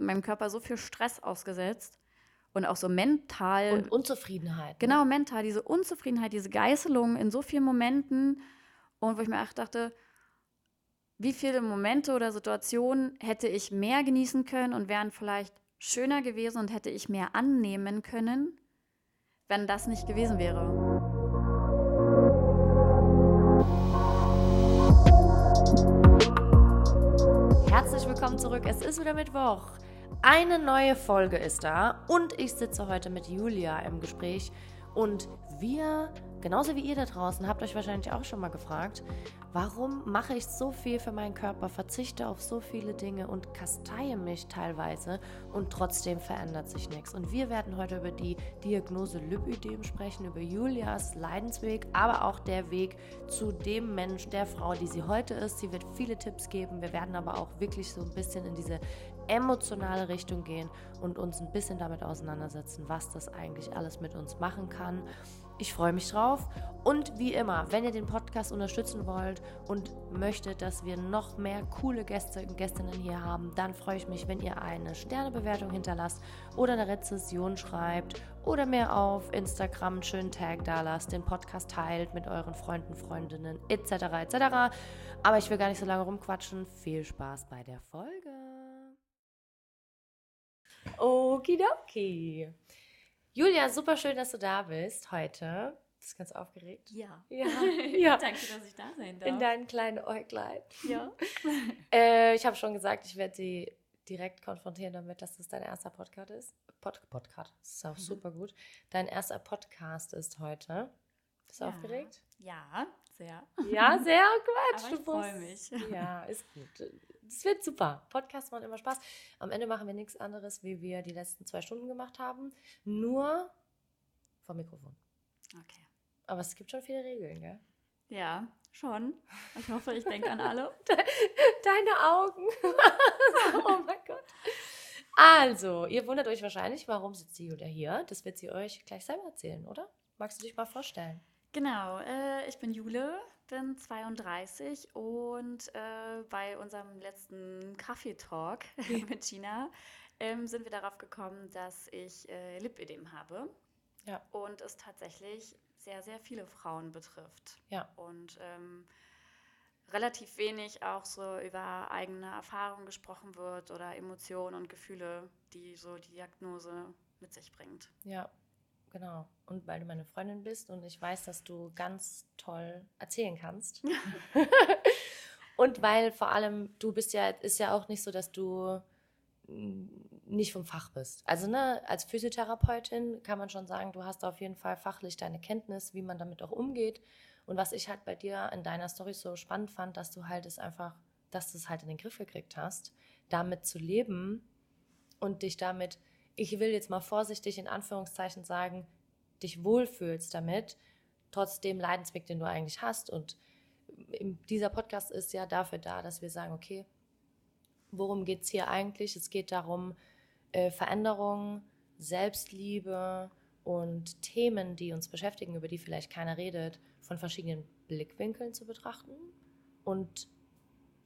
meinem Körper so viel Stress ausgesetzt und auch so mental. Und Unzufriedenheit. Ne? Genau, mental, diese Unzufriedenheit, diese Geißelung in so vielen Momenten. Und wo ich mir auch dachte, wie viele Momente oder Situationen hätte ich mehr genießen können und wären vielleicht schöner gewesen und hätte ich mehr annehmen können, wenn das nicht gewesen wäre. Herzlich willkommen zurück. Es ist wieder Mittwoch. Eine neue Folge ist da und ich sitze heute mit Julia im Gespräch und wir Genauso wie ihr da draußen habt euch wahrscheinlich auch schon mal gefragt, warum mache ich so viel für meinen Körper, verzichte auf so viele Dinge und kasteie mich teilweise und trotzdem verändert sich nichts. Und wir werden heute über die Diagnose Lipödem sprechen, über Julias Leidensweg, aber auch der Weg zu dem Mensch, der Frau, die sie heute ist. Sie wird viele Tipps geben. Wir werden aber auch wirklich so ein bisschen in diese emotionale Richtung gehen und uns ein bisschen damit auseinandersetzen, was das eigentlich alles mit uns machen kann. Ich freue mich drauf. Und wie immer, wenn ihr den Podcast unterstützen wollt und möchtet, dass wir noch mehr coole Gäste und Gästinnen hier haben, dann freue ich mich, wenn ihr eine Sternebewertung hinterlasst oder eine Rezession schreibt oder mir auf Instagram einen schönen Tag da lasst, den Podcast teilt mit euren Freunden, Freundinnen etc. etc. Aber ich will gar nicht so lange rumquatschen. Viel Spaß bei der Folge. Okidoki. Julia, super schön, dass du da bist heute. Bist du ganz aufgeregt? Ja. Ja. ja. Danke, dass ich da sein darf. In deinem kleinen Äuglein. ja. Äh, ich habe schon gesagt, ich werde sie direkt konfrontieren damit, dass das dein erster Podcast ist. Pod Podcast, das ist auch Mhm. super gut. Dein erster Podcast ist heute. Bist du Ja. aufgeregt? Ja, sehr. Ja, sehr Quatsch. Aber ich du freu musst- mich. Ja, ist gut. Das wird super. Podcasts machen immer Spaß. Am Ende machen wir nichts anderes, wie wir die letzten zwei Stunden gemacht haben. Nur vom Mikrofon. Okay. Aber es gibt schon viele Regeln, gell? Ja, schon. Ich hoffe, ich denke an alle. Deine Augen. oh mein Gott. Also, ihr wundert euch wahrscheinlich, warum sitzt die Julia hier? Das wird sie euch gleich selber erzählen, oder? Magst du dich mal vorstellen? Genau, äh, ich bin Jule, bin 32 und äh, bei unserem letzten Kaffeetalk mit Gina ähm, sind wir darauf gekommen, dass ich äh, Lipödem habe Ja. und es tatsächlich sehr, sehr viele Frauen betrifft. Ja. Und ähm, relativ wenig auch so über eigene Erfahrungen gesprochen wird oder Emotionen und Gefühle, die so die Diagnose mit sich bringt. Ja, genau. Und weil du meine Freundin bist und ich weiß, dass du ganz toll erzählen kannst. und weil vor allem du bist ja, ist ja auch nicht so, dass du nicht vom Fach bist. Also ne, als Physiotherapeutin kann man schon sagen, du hast auf jeden Fall fachlich deine Kenntnis, wie man damit auch umgeht. Und was ich halt bei dir in deiner Story so spannend fand, dass du halt es einfach, dass du es halt in den Griff gekriegt hast, damit zu leben und dich damit, ich will jetzt mal vorsichtig in Anführungszeichen sagen, dich wohlfühlst damit, trotz dem Leidensweg, den du eigentlich hast. Und dieser Podcast ist ja dafür da, dass wir sagen, okay, worum geht es hier eigentlich? Es geht darum, äh, Veränderung, Selbstliebe und Themen, die uns beschäftigen, über die vielleicht keiner redet, von verschiedenen Blickwinkeln zu betrachten. Und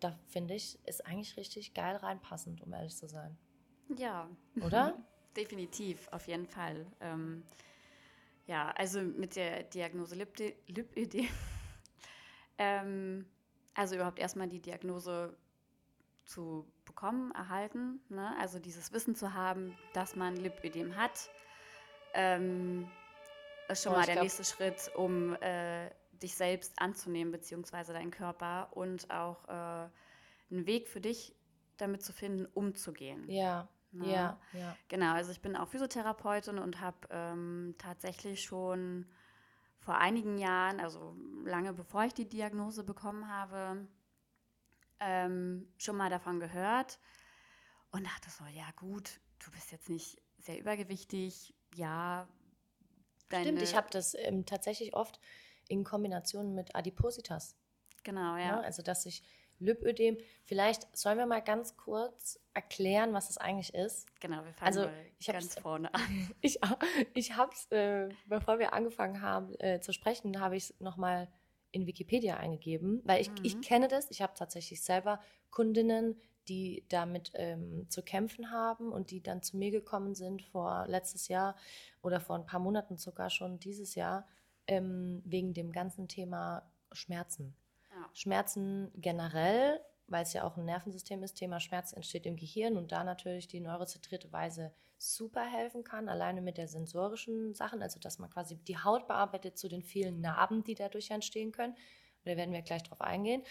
da finde ich, ist eigentlich richtig geil reinpassend, um ehrlich zu sein. Ja, Oder? definitiv, auf jeden Fall. Ähm, ja, also mit der Diagnose Lipödem. ähm, also überhaupt erstmal die Diagnose zu bekommen, erhalten. Ne? Also dieses Wissen zu haben, dass man Lipödem hat, ähm, ist schon Oh, mal der glaub- nächste Schritt, um äh, dich selbst anzunehmen, beziehungsweise deinen Körper und auch äh, einen Weg für dich damit zu finden, umzugehen. Ja, Ne? ja, ja. Genau, also ich bin auch Physiotherapeutin und habe ähm, tatsächlich schon vor einigen Jahren, also lange bevor ich die Diagnose bekommen habe, ähm, schon mal davon gehört und dachte so, ja gut, du bist jetzt nicht sehr übergewichtig, ja. Stimmt, ich habe das ähm, tatsächlich oft in Kombination mit Adipositas. Genau, Ja. ja. Also, dass ich Lipödem, vielleicht sollen wir mal ganz kurz erklären, was das eigentlich ist. Genau, wir fangen Also, ich ganz vorne an. Ich, ich habe es, äh, bevor wir angefangen haben äh, zu sprechen, habe ich es nochmal in Wikipedia eingegeben, weil ich, ich Mhm. kenne das. Ich habe tatsächlich selber Kundinnen, die damit ähm, zu kämpfen haben und die dann zu mir gekommen sind vor letztes Jahr oder vor ein paar Monaten sogar schon dieses Jahr ähm, wegen dem ganzen Thema Schmerzen. Schmerzen generell, weil es ja auch ein Nervensystem ist, Thema Schmerz entsteht im Gehirn und da natürlich die neurozentrierte Weise super helfen kann, alleine mit der sensorischen Sachen, also dass man quasi die Haut bearbeitet zu den vielen Narben, die dadurch entstehen können. Da werden wir gleich drauf eingehen.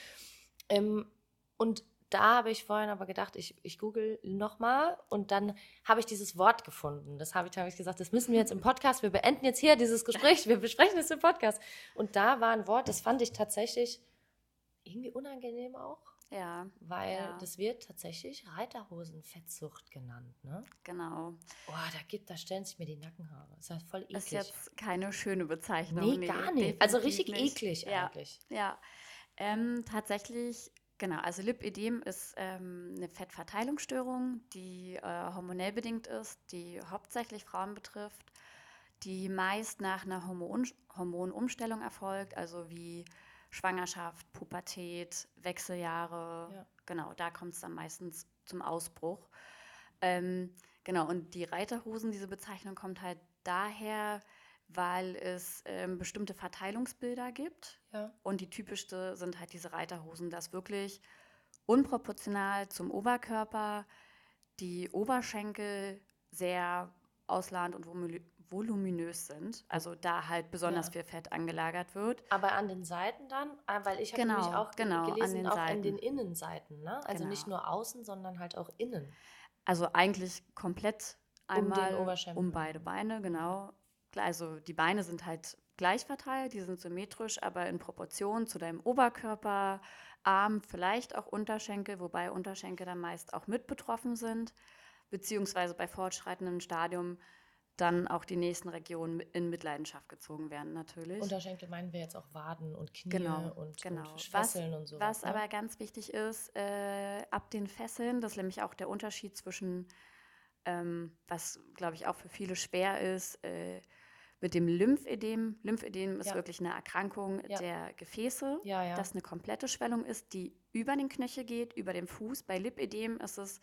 Ähm, und da habe ich vorhin aber gedacht, ich, ich google nochmal und dann habe ich dieses Wort gefunden. Das habe ich, hab ich gesagt, das müssen wir jetzt im Podcast, wir beenden jetzt hier dieses Gespräch, wir besprechen es im Podcast. Und da war ein Wort, das fand ich tatsächlich irgendwie unangenehm auch. Ja. Weil ja. das wird tatsächlich Reiterhosenfettsucht genannt, ne? Genau. Boah, da gibt, da stellen sich mir die Nackenhaare. Das ist ja voll eklig. Ist jetzt keine schöne Bezeichnung. nee, gar nicht. Also richtig definitiv eklig Ja. eigentlich. Ja, ähm, tatsächlich, genau. Also Lipödem ist ähm, eine Fettverteilungsstörung, die äh, hormonell bedingt ist, die hauptsächlich Frauen betrifft, die meist nach einer Hormon Hormonumstellung erfolgt, also wie Schwangerschaft, Pubertät, Wechseljahre. Ja. Genau, da kommt es dann meistens zum Ausbruch. Ähm, genau, und die Reiterhosen, diese Bezeichnung kommt halt daher, weil es ähm, bestimmte Verteilungsbilder gibt. Ja. Und die typischste sind halt diese Reiterhosen, dass wirklich unproportional zum Oberkörper die Oberschenkel sehr ausladend und voluminös sind. Also da halt besonders Ja. viel Fett angelagert wird. Aber an den Seiten dann, Ah, weil ich habe Genau, nämlich auch ge- genau, an gelesen, den auch an Seiten. den Innenseiten, ne? Also Genau. nicht nur außen, sondern halt auch innen. Also eigentlich komplett Um einmal Oberschenkel. um beide Beine, genau. Also die Beine sind halt gleich verteilt, die sind symmetrisch, aber in Proportion zu deinem Oberkörper, Arm, vielleicht auch Unterschenkel, wobei Unterschenkel dann meist auch mit betroffen sind, beziehungsweise bei fortschreitendem Stadium dann auch die nächsten Regionen in Mitleidenschaft gezogen werden natürlich. Unterschenkel meinen wir jetzt auch Waden und Knie Genau, und, genau. und Fesseln und sowas. Was ne? aber ganz wichtig ist, äh, ab den Fesseln, das ist nämlich auch der Unterschied zwischen, ähm, was glaube ich auch für viele schwer ist, äh, mit dem Lymphödem. Lymphödem ist Ja. wirklich eine Erkrankung Ja. der Gefäße, Ja, ja. das eine komplette Schwellung ist, die über den Knöchel geht, über den Fuß. Bei Lipödem ist es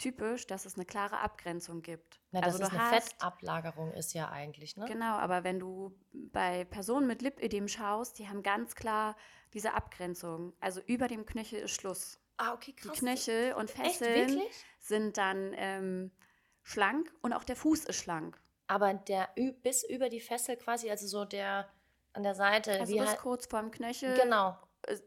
typisch, dass es eine klare Abgrenzung gibt. Na, dass also es du eine hast Fettablagerung ist ja eigentlich, ne? Genau, aber wenn du bei Personen mit Lipödem schaust, die haben ganz klar diese Abgrenzung. Also über dem Knöchel ist Schluss. Ah, okay, Die krass. Knöchel und Echt, Fesseln wirklich? sind dann ähm, schlank und auch der Fuß ist schlank. Aber der bis über die Fessel quasi, also so der an der Seite, Also wie bis halt, kurz vorm Knöchel. genau,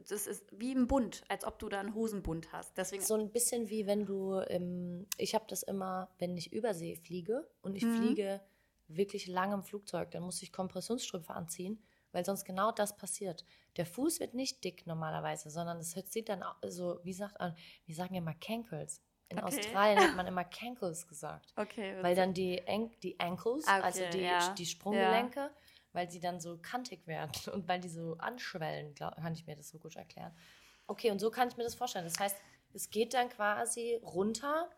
Das ist wie ein Bund, als ob du da einen Hosenbund hast. Deswegen so ein bisschen wie wenn du, im, ich habe das immer, wenn ich übersee fliege und ich Mhm. fliege wirklich lange im Flugzeug, dann muss ich Kompressionsstrümpfe anziehen, weil sonst genau das passiert. Der Fuß wird nicht dick normalerweise, sondern es sieht dann so, wie sagt man, wir sagen immer Cankles. In Okay. Australien hat man immer Cankles gesagt. Okay. Weil dann die, An die Ankles, Ah, also okay, die, ja. die Sprunggelenke, weil sie dann so kantig werden und weil die so anschwellen, glaub, kann ich mir das so gut erklären. Okay, und so kann ich mir das vorstellen. Das heißt, es geht dann quasi runter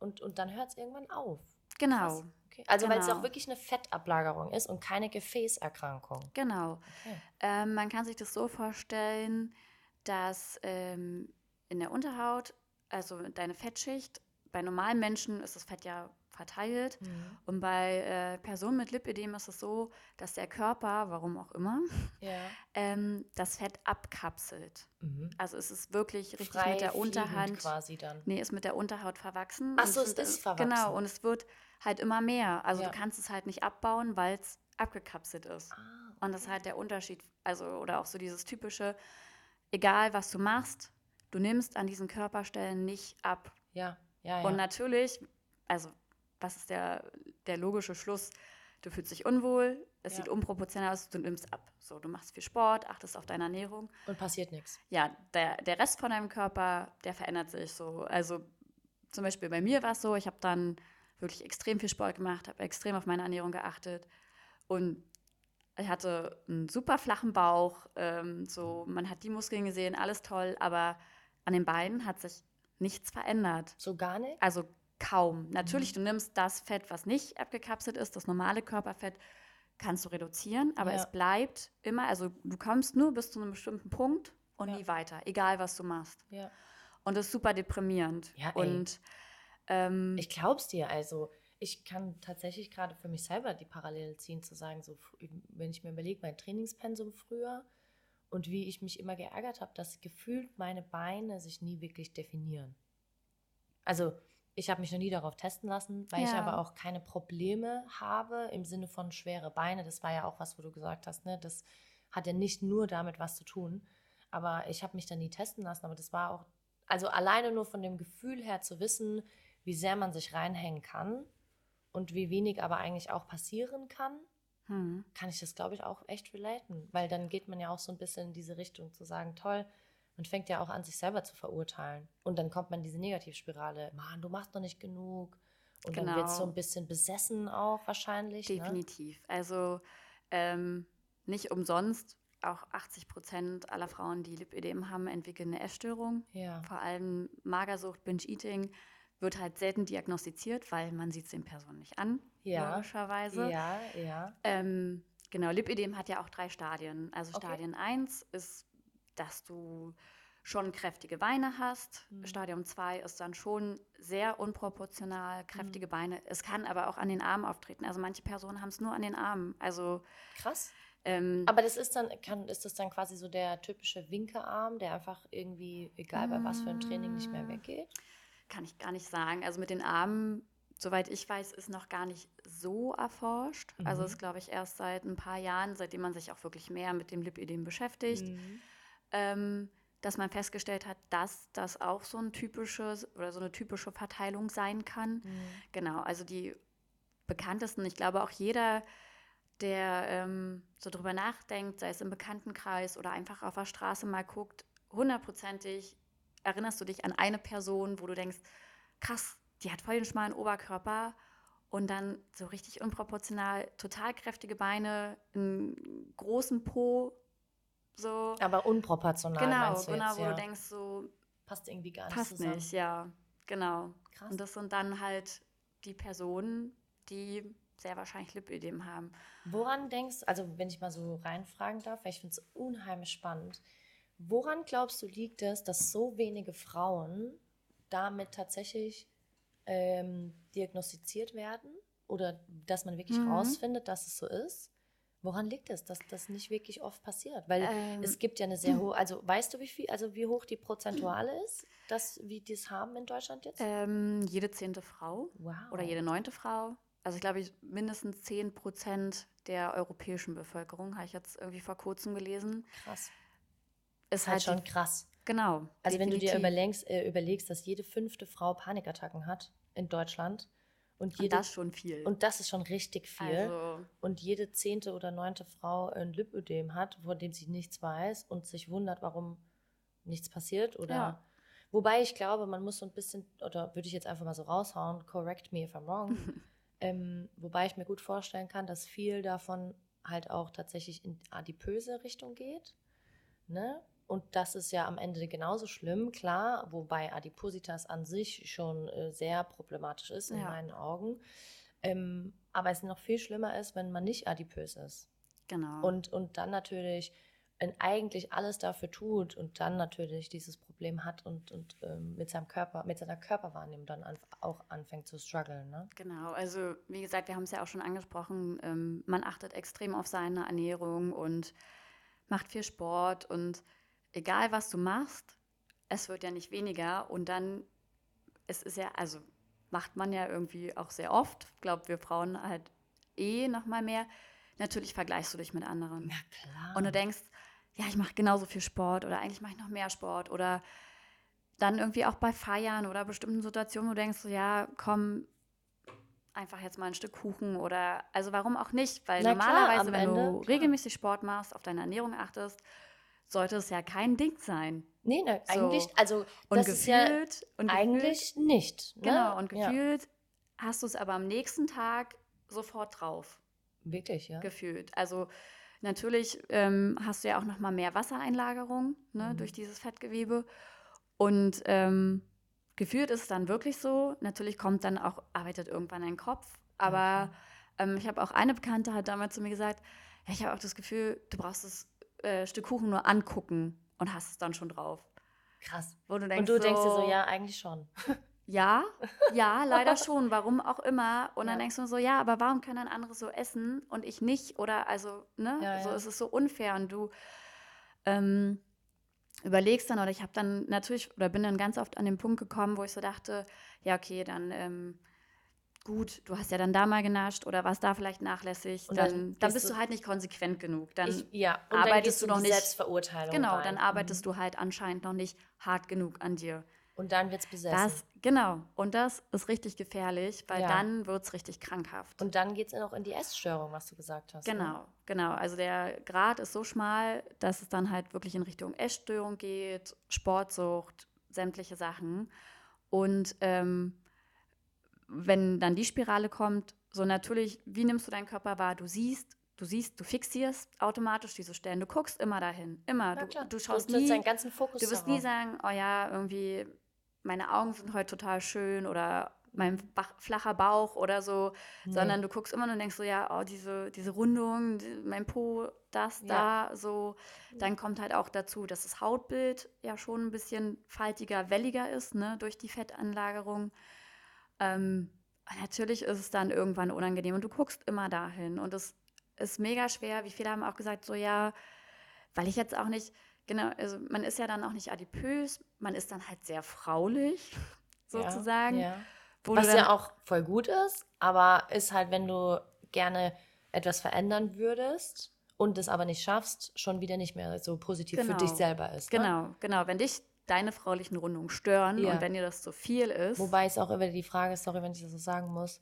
und, und dann hört es irgendwann auf. Genau, Krass. Okay. Also weil es Genau. auch wirklich eine Fettablagerung ist und keine Gefäßerkrankung. genau. Okay. Ähm, man kann sich das so vorstellen, dass ähm, in der Unterhaut, also deine Fettschicht, bei normalen Menschen ist das Fett ja verteilt. Mhm. Und bei äh, Personen mit Lipödem ist es so, dass der Körper, warum auch immer, Ja. ähm, das Fett abkapselt. Mhm. Also es ist wirklich richtig Frei mit der Unterhand. quasi dann. Nee, ist mit der Unterhaut verwachsen. Ach so, es wird- ist verwachsen. Genau, und es wird halt immer mehr. Also Ja. du kannst es halt nicht abbauen, weil es abgekapselt ist. Ah, Und das ist halt der Unterschied. Also, oder auch so dieses typische, egal was du machst, du nimmst an diesen Körperstellen nicht ab. ja, ja, ja. Und natürlich, also was ist der, der logische Schluss? Du fühlst dich unwohl, es Ja. sieht unproportional aus, du nimmst ab. So, du machst viel Sport, achtest auf deine Ernährung. und passiert nichts. Ja, der, der Rest von deinem Körper, der verändert sich so. Also zum Beispiel bei mir war es so, ich habe dann wirklich extrem viel Sport gemacht, habe extrem auf meine Ernährung geachtet und ich hatte einen super flachen Bauch, ähm, so man hat die Muskeln gesehen, alles toll, aber an den Beinen hat sich nichts verändert. So gar nicht? Also kaum. Natürlich, du nimmst das Fett, was nicht abgekapselt ist, das normale Körperfett, kannst du reduzieren, aber Ja. es bleibt immer, also du kommst nur bis zu einem bestimmten Punkt und Ja. nie weiter, egal was du machst. Ja. Und das ist super deprimierend. Ja, ey. und ähm, Ich glaub's dir, also ich kann tatsächlich gerade für mich selber die Parallele ziehen, zu sagen, so wenn ich mir überlege, mein Trainingspensum früher und wie ich mich immer geärgert habe, dass gefühlt meine Beine sich nie wirklich definieren. Also ich habe mich noch nie darauf testen lassen, weil ich Ja. aber auch keine Probleme habe im Sinne von schwere Beine. Das war ja auch was, wo du gesagt hast, ne? Das hat ja nicht nur damit was zu tun. Aber ich habe mich da nie testen lassen. Aber das war auch, also alleine nur von dem Gefühl her zu wissen, wie sehr man sich reinhängen kann und wie wenig aber eigentlich auch passieren kann, hm. kann ich das, glaube ich, auch echt relaten. Weil dann geht man ja auch so ein bisschen in diese Richtung zu sagen, toll, man fängt ja auch an, sich selber zu verurteilen. Und dann kommt man in diese Negativspirale, Mann, du machst noch nicht genug. Und dann Genau. wird so ein bisschen besessen auch wahrscheinlich. Ne? Definitiv. Also ähm, nicht umsonst, auch 80 Prozent aller Frauen, die Lipödem haben, entwickeln eine Essstörung. Ja. Vor allem Magersucht, Binge-Eating wird halt selten diagnostiziert, weil man sieht es den Personen nicht an, Ja. logischerweise. Ja, ja. Ähm, genau, Lipödem hat ja auch drei Stadien. Also Okay. Stadien 1 ist, dass du schon kräftige Beine hast. Mhm. Stadium 2 ist dann schon sehr unproportional kräftige Mhm. Beine. Es kann aber auch an den Armen auftreten. Also manche Personen haben es nur an den Armen. Also Krass. ähm, Aber das ist dann, kann, ist das dann quasi so der typische Winkearm, der einfach irgendwie, egal bei was für ein Training, nicht mehr Mm. weggeht? kann ich gar nicht sagen. Also mit den Armen, soweit ich weiß, ist noch gar nicht so erforscht. Also Mhm. ist, glaube ich, erst seit ein paar Jahren, seitdem man sich auch wirklich mehr mit dem Lipödem beschäftigt. Mhm. Ähm, dass man festgestellt hat, dass das auch so ein typisches oder so eine typische Verteilung sein kann. Mhm. Genau, also die bekanntesten, ich glaube auch jeder, der ähm, so drüber nachdenkt, sei es im Bekanntenkreis oder einfach auf der Straße mal guckt, hundertprozentig erinnerst du dich an eine Person, wo du denkst, krass, die hat voll den schmalen Oberkörper und dann so richtig unproportional, total kräftige Beine, einen großen Po, so. Aber unproportional. Genau, du genau, jetzt, wo ja. du denkst, so Passt irgendwie gar nicht passt zusammen. nicht, ja, genau. Krass. Und das sind dann halt die Personen, die sehr wahrscheinlich Lipödem haben. Woran denkst also wenn ich mal so reinfragen darf, weil ich finde es unheimlich spannend, woran glaubst du liegt es, dass so wenige Frauen damit tatsächlich ähm, diagnostiziert werden oder dass man wirklich Mhm. rausfindet, dass es so ist? Woran liegt es, dass das nicht wirklich oft passiert? Weil Ähm, es gibt ja eine sehr hohe, also weißt du, wie viel, also wie hoch die Prozentuale ist, dass wie die es haben in Deutschland jetzt? Ähm, jede zehnte Frau wow. oder jede neunte Frau. Also ich glaube, ich, mindestens 10 Prozent der europäischen Bevölkerung, habe ich jetzt irgendwie vor kurzem gelesen, krass. ist Ist halt halt schon krass. genau. Also wenn du dir definitiv. überlegst, äh, überlegst, dass jede fünfte Frau Panikattacken hat in Deutschland und Und jede das schon viel. und das ist schon richtig viel also, und jede zehnte oder neunte Frau ein Lipödem hat, von dem sie nichts weiß und sich wundert, warum nichts passiert oder Ja. wobei ich glaube, man muss so ein bisschen oder würde ich jetzt einfach mal so raushauen, correct me if I'm wrong. ähm, wobei ich mir gut vorstellen kann, dass viel davon halt auch tatsächlich in adipöse Richtung geht. Ne? Und das ist ja am Ende genauso schlimm, klar, wobei Adipositas an sich schon äh, sehr problematisch ist in Ja. meinen Augen. Ähm, aber es noch viel schlimmer ist, wenn man nicht adipös ist. genau. Und, und dann natürlich eigentlich alles dafür tut und dann natürlich dieses Problem hat und, und ähm, mit seinem Körper, mit seiner Körperwahrnehmung dann an, auch anfängt zu strugglen. Ne? Genau, also wie gesagt, wir haben es ja auch schon angesprochen, ähm, man achtet extrem auf seine Ernährung und macht viel Sport und egal was du machst, es wird ja nicht weniger und dann, es ist ja, also macht man ja irgendwie auch sehr oft, ich glaube, wir Frauen halt eh noch mal mehr, natürlich vergleichst du dich mit anderen. klar. Und du denkst, ja, ich mache genauso viel Sport oder eigentlich mache ich noch mehr Sport oder dann irgendwie auch bei Feiern oder bestimmten Situationen, wo du denkst, so, ja, komm, einfach jetzt mal ein Stück Kuchen oder, also warum auch nicht? Weil Na klar, normalerweise, am wenn Ende, du klar. regelmäßig Sport machst, auf deine Ernährung achtest, sollte es ja kein Ding sein. nee, ne, So. eigentlich, also Und das ist ja gefühlt, und gefühlt, eigentlich nicht. Ne? genau, und Ja. gefühlt hast du es aber am nächsten Tag sofort drauf. Wirklich, ja. gefühlt. Also natürlich ähm, hast du ja auch noch mal mehr Wassereinlagerung ne, Mhm. durch dieses Fettgewebe. Und ähm, gefühlt ist es dann wirklich so. Natürlich kommt dann auch, arbeitet irgendwann dein Kopf. Aber ähm, ich habe auch eine Bekannte hat damals zu mir gesagt, ja, ich habe auch das Gefühl, du brauchst das äh, Stück Kuchen nur angucken und hast es dann schon drauf. Krass. Wo du Und denkst du denkst dir so, so, ja, eigentlich schon. Ja, ja, leider schon. Warum auch immer. Und dann Ja. denkst du so, ja, aber warum können dann andere so essen und ich nicht? Oder also, ne? Ja, so ja. ist es so unfair. Und du ähm, überlegst dann, oder ich habe dann natürlich, oder bin dann ganz oft an den Punkt gekommen, wo ich so dachte, ja, okay, dann ähm, gut, du hast ja dann da mal genascht oder warst da vielleicht nachlässig, dann dann, dann, bist du- du halt nicht konsequent genug. Dann ich, ja, und dann arbeitest gehst du noch nicht- Selbstverurteilung Genau, rein. dann arbeitest Mhm. du halt anscheinend noch nicht hart genug an dir. Und dann wird's besessen. Das, genau. Und das ist richtig gefährlich, weil Ja. dann wird es richtig krankhaft. und dann geht's auch in die Essstörung, was du gesagt hast. Ne? genau, genau. Also der Grad ist so schmal, dass es dann halt wirklich in Richtung Essstörung geht, Sportsucht, sämtliche Sachen. Und ähm, wenn dann die Spirale kommt, so natürlich, wie nimmst du deinen Körper wahr? Du siehst, du siehst, du fixierst automatisch diese Stellen. Du guckst immer dahin, immer. Du, du schaust du nie, deinen ganzen Fokus Du wirst nie sagen, oh ja, irgendwie, meine Augen sind heute total schön oder mein flacher Bauch oder so, Nee. sondern du guckst immer und denkst so, ja, oh, diese, diese Rundung, mein Po, das, Ja. da, so. Dann kommt halt auch dazu, dass das Hautbild ja schon ein bisschen faltiger, welliger ist, ne, durch die Fettanlagerung. Ähm, natürlich ist es dann irgendwann unangenehm und du guckst immer dahin und es ist mega schwer. Wie viele haben auch gesagt, so ja, weil ich jetzt auch nicht, genau, also man ist ja dann auch nicht adipös, man ist dann halt sehr fraulich, Ja, sozusagen. Ja. wo Was ja auch voll gut ist, aber ist halt, wenn du gerne etwas verändern würdest und es aber nicht schaffst, schon wieder nicht mehr so positiv für Genau. dich selber ist. Ne? Genau, genau. Wenn dich deine fraulichen Rundungen stören Ja. und wenn dir das zu viel ist, Wobei es auch immer die Frage ist, sorry, wenn ich das so sagen muss,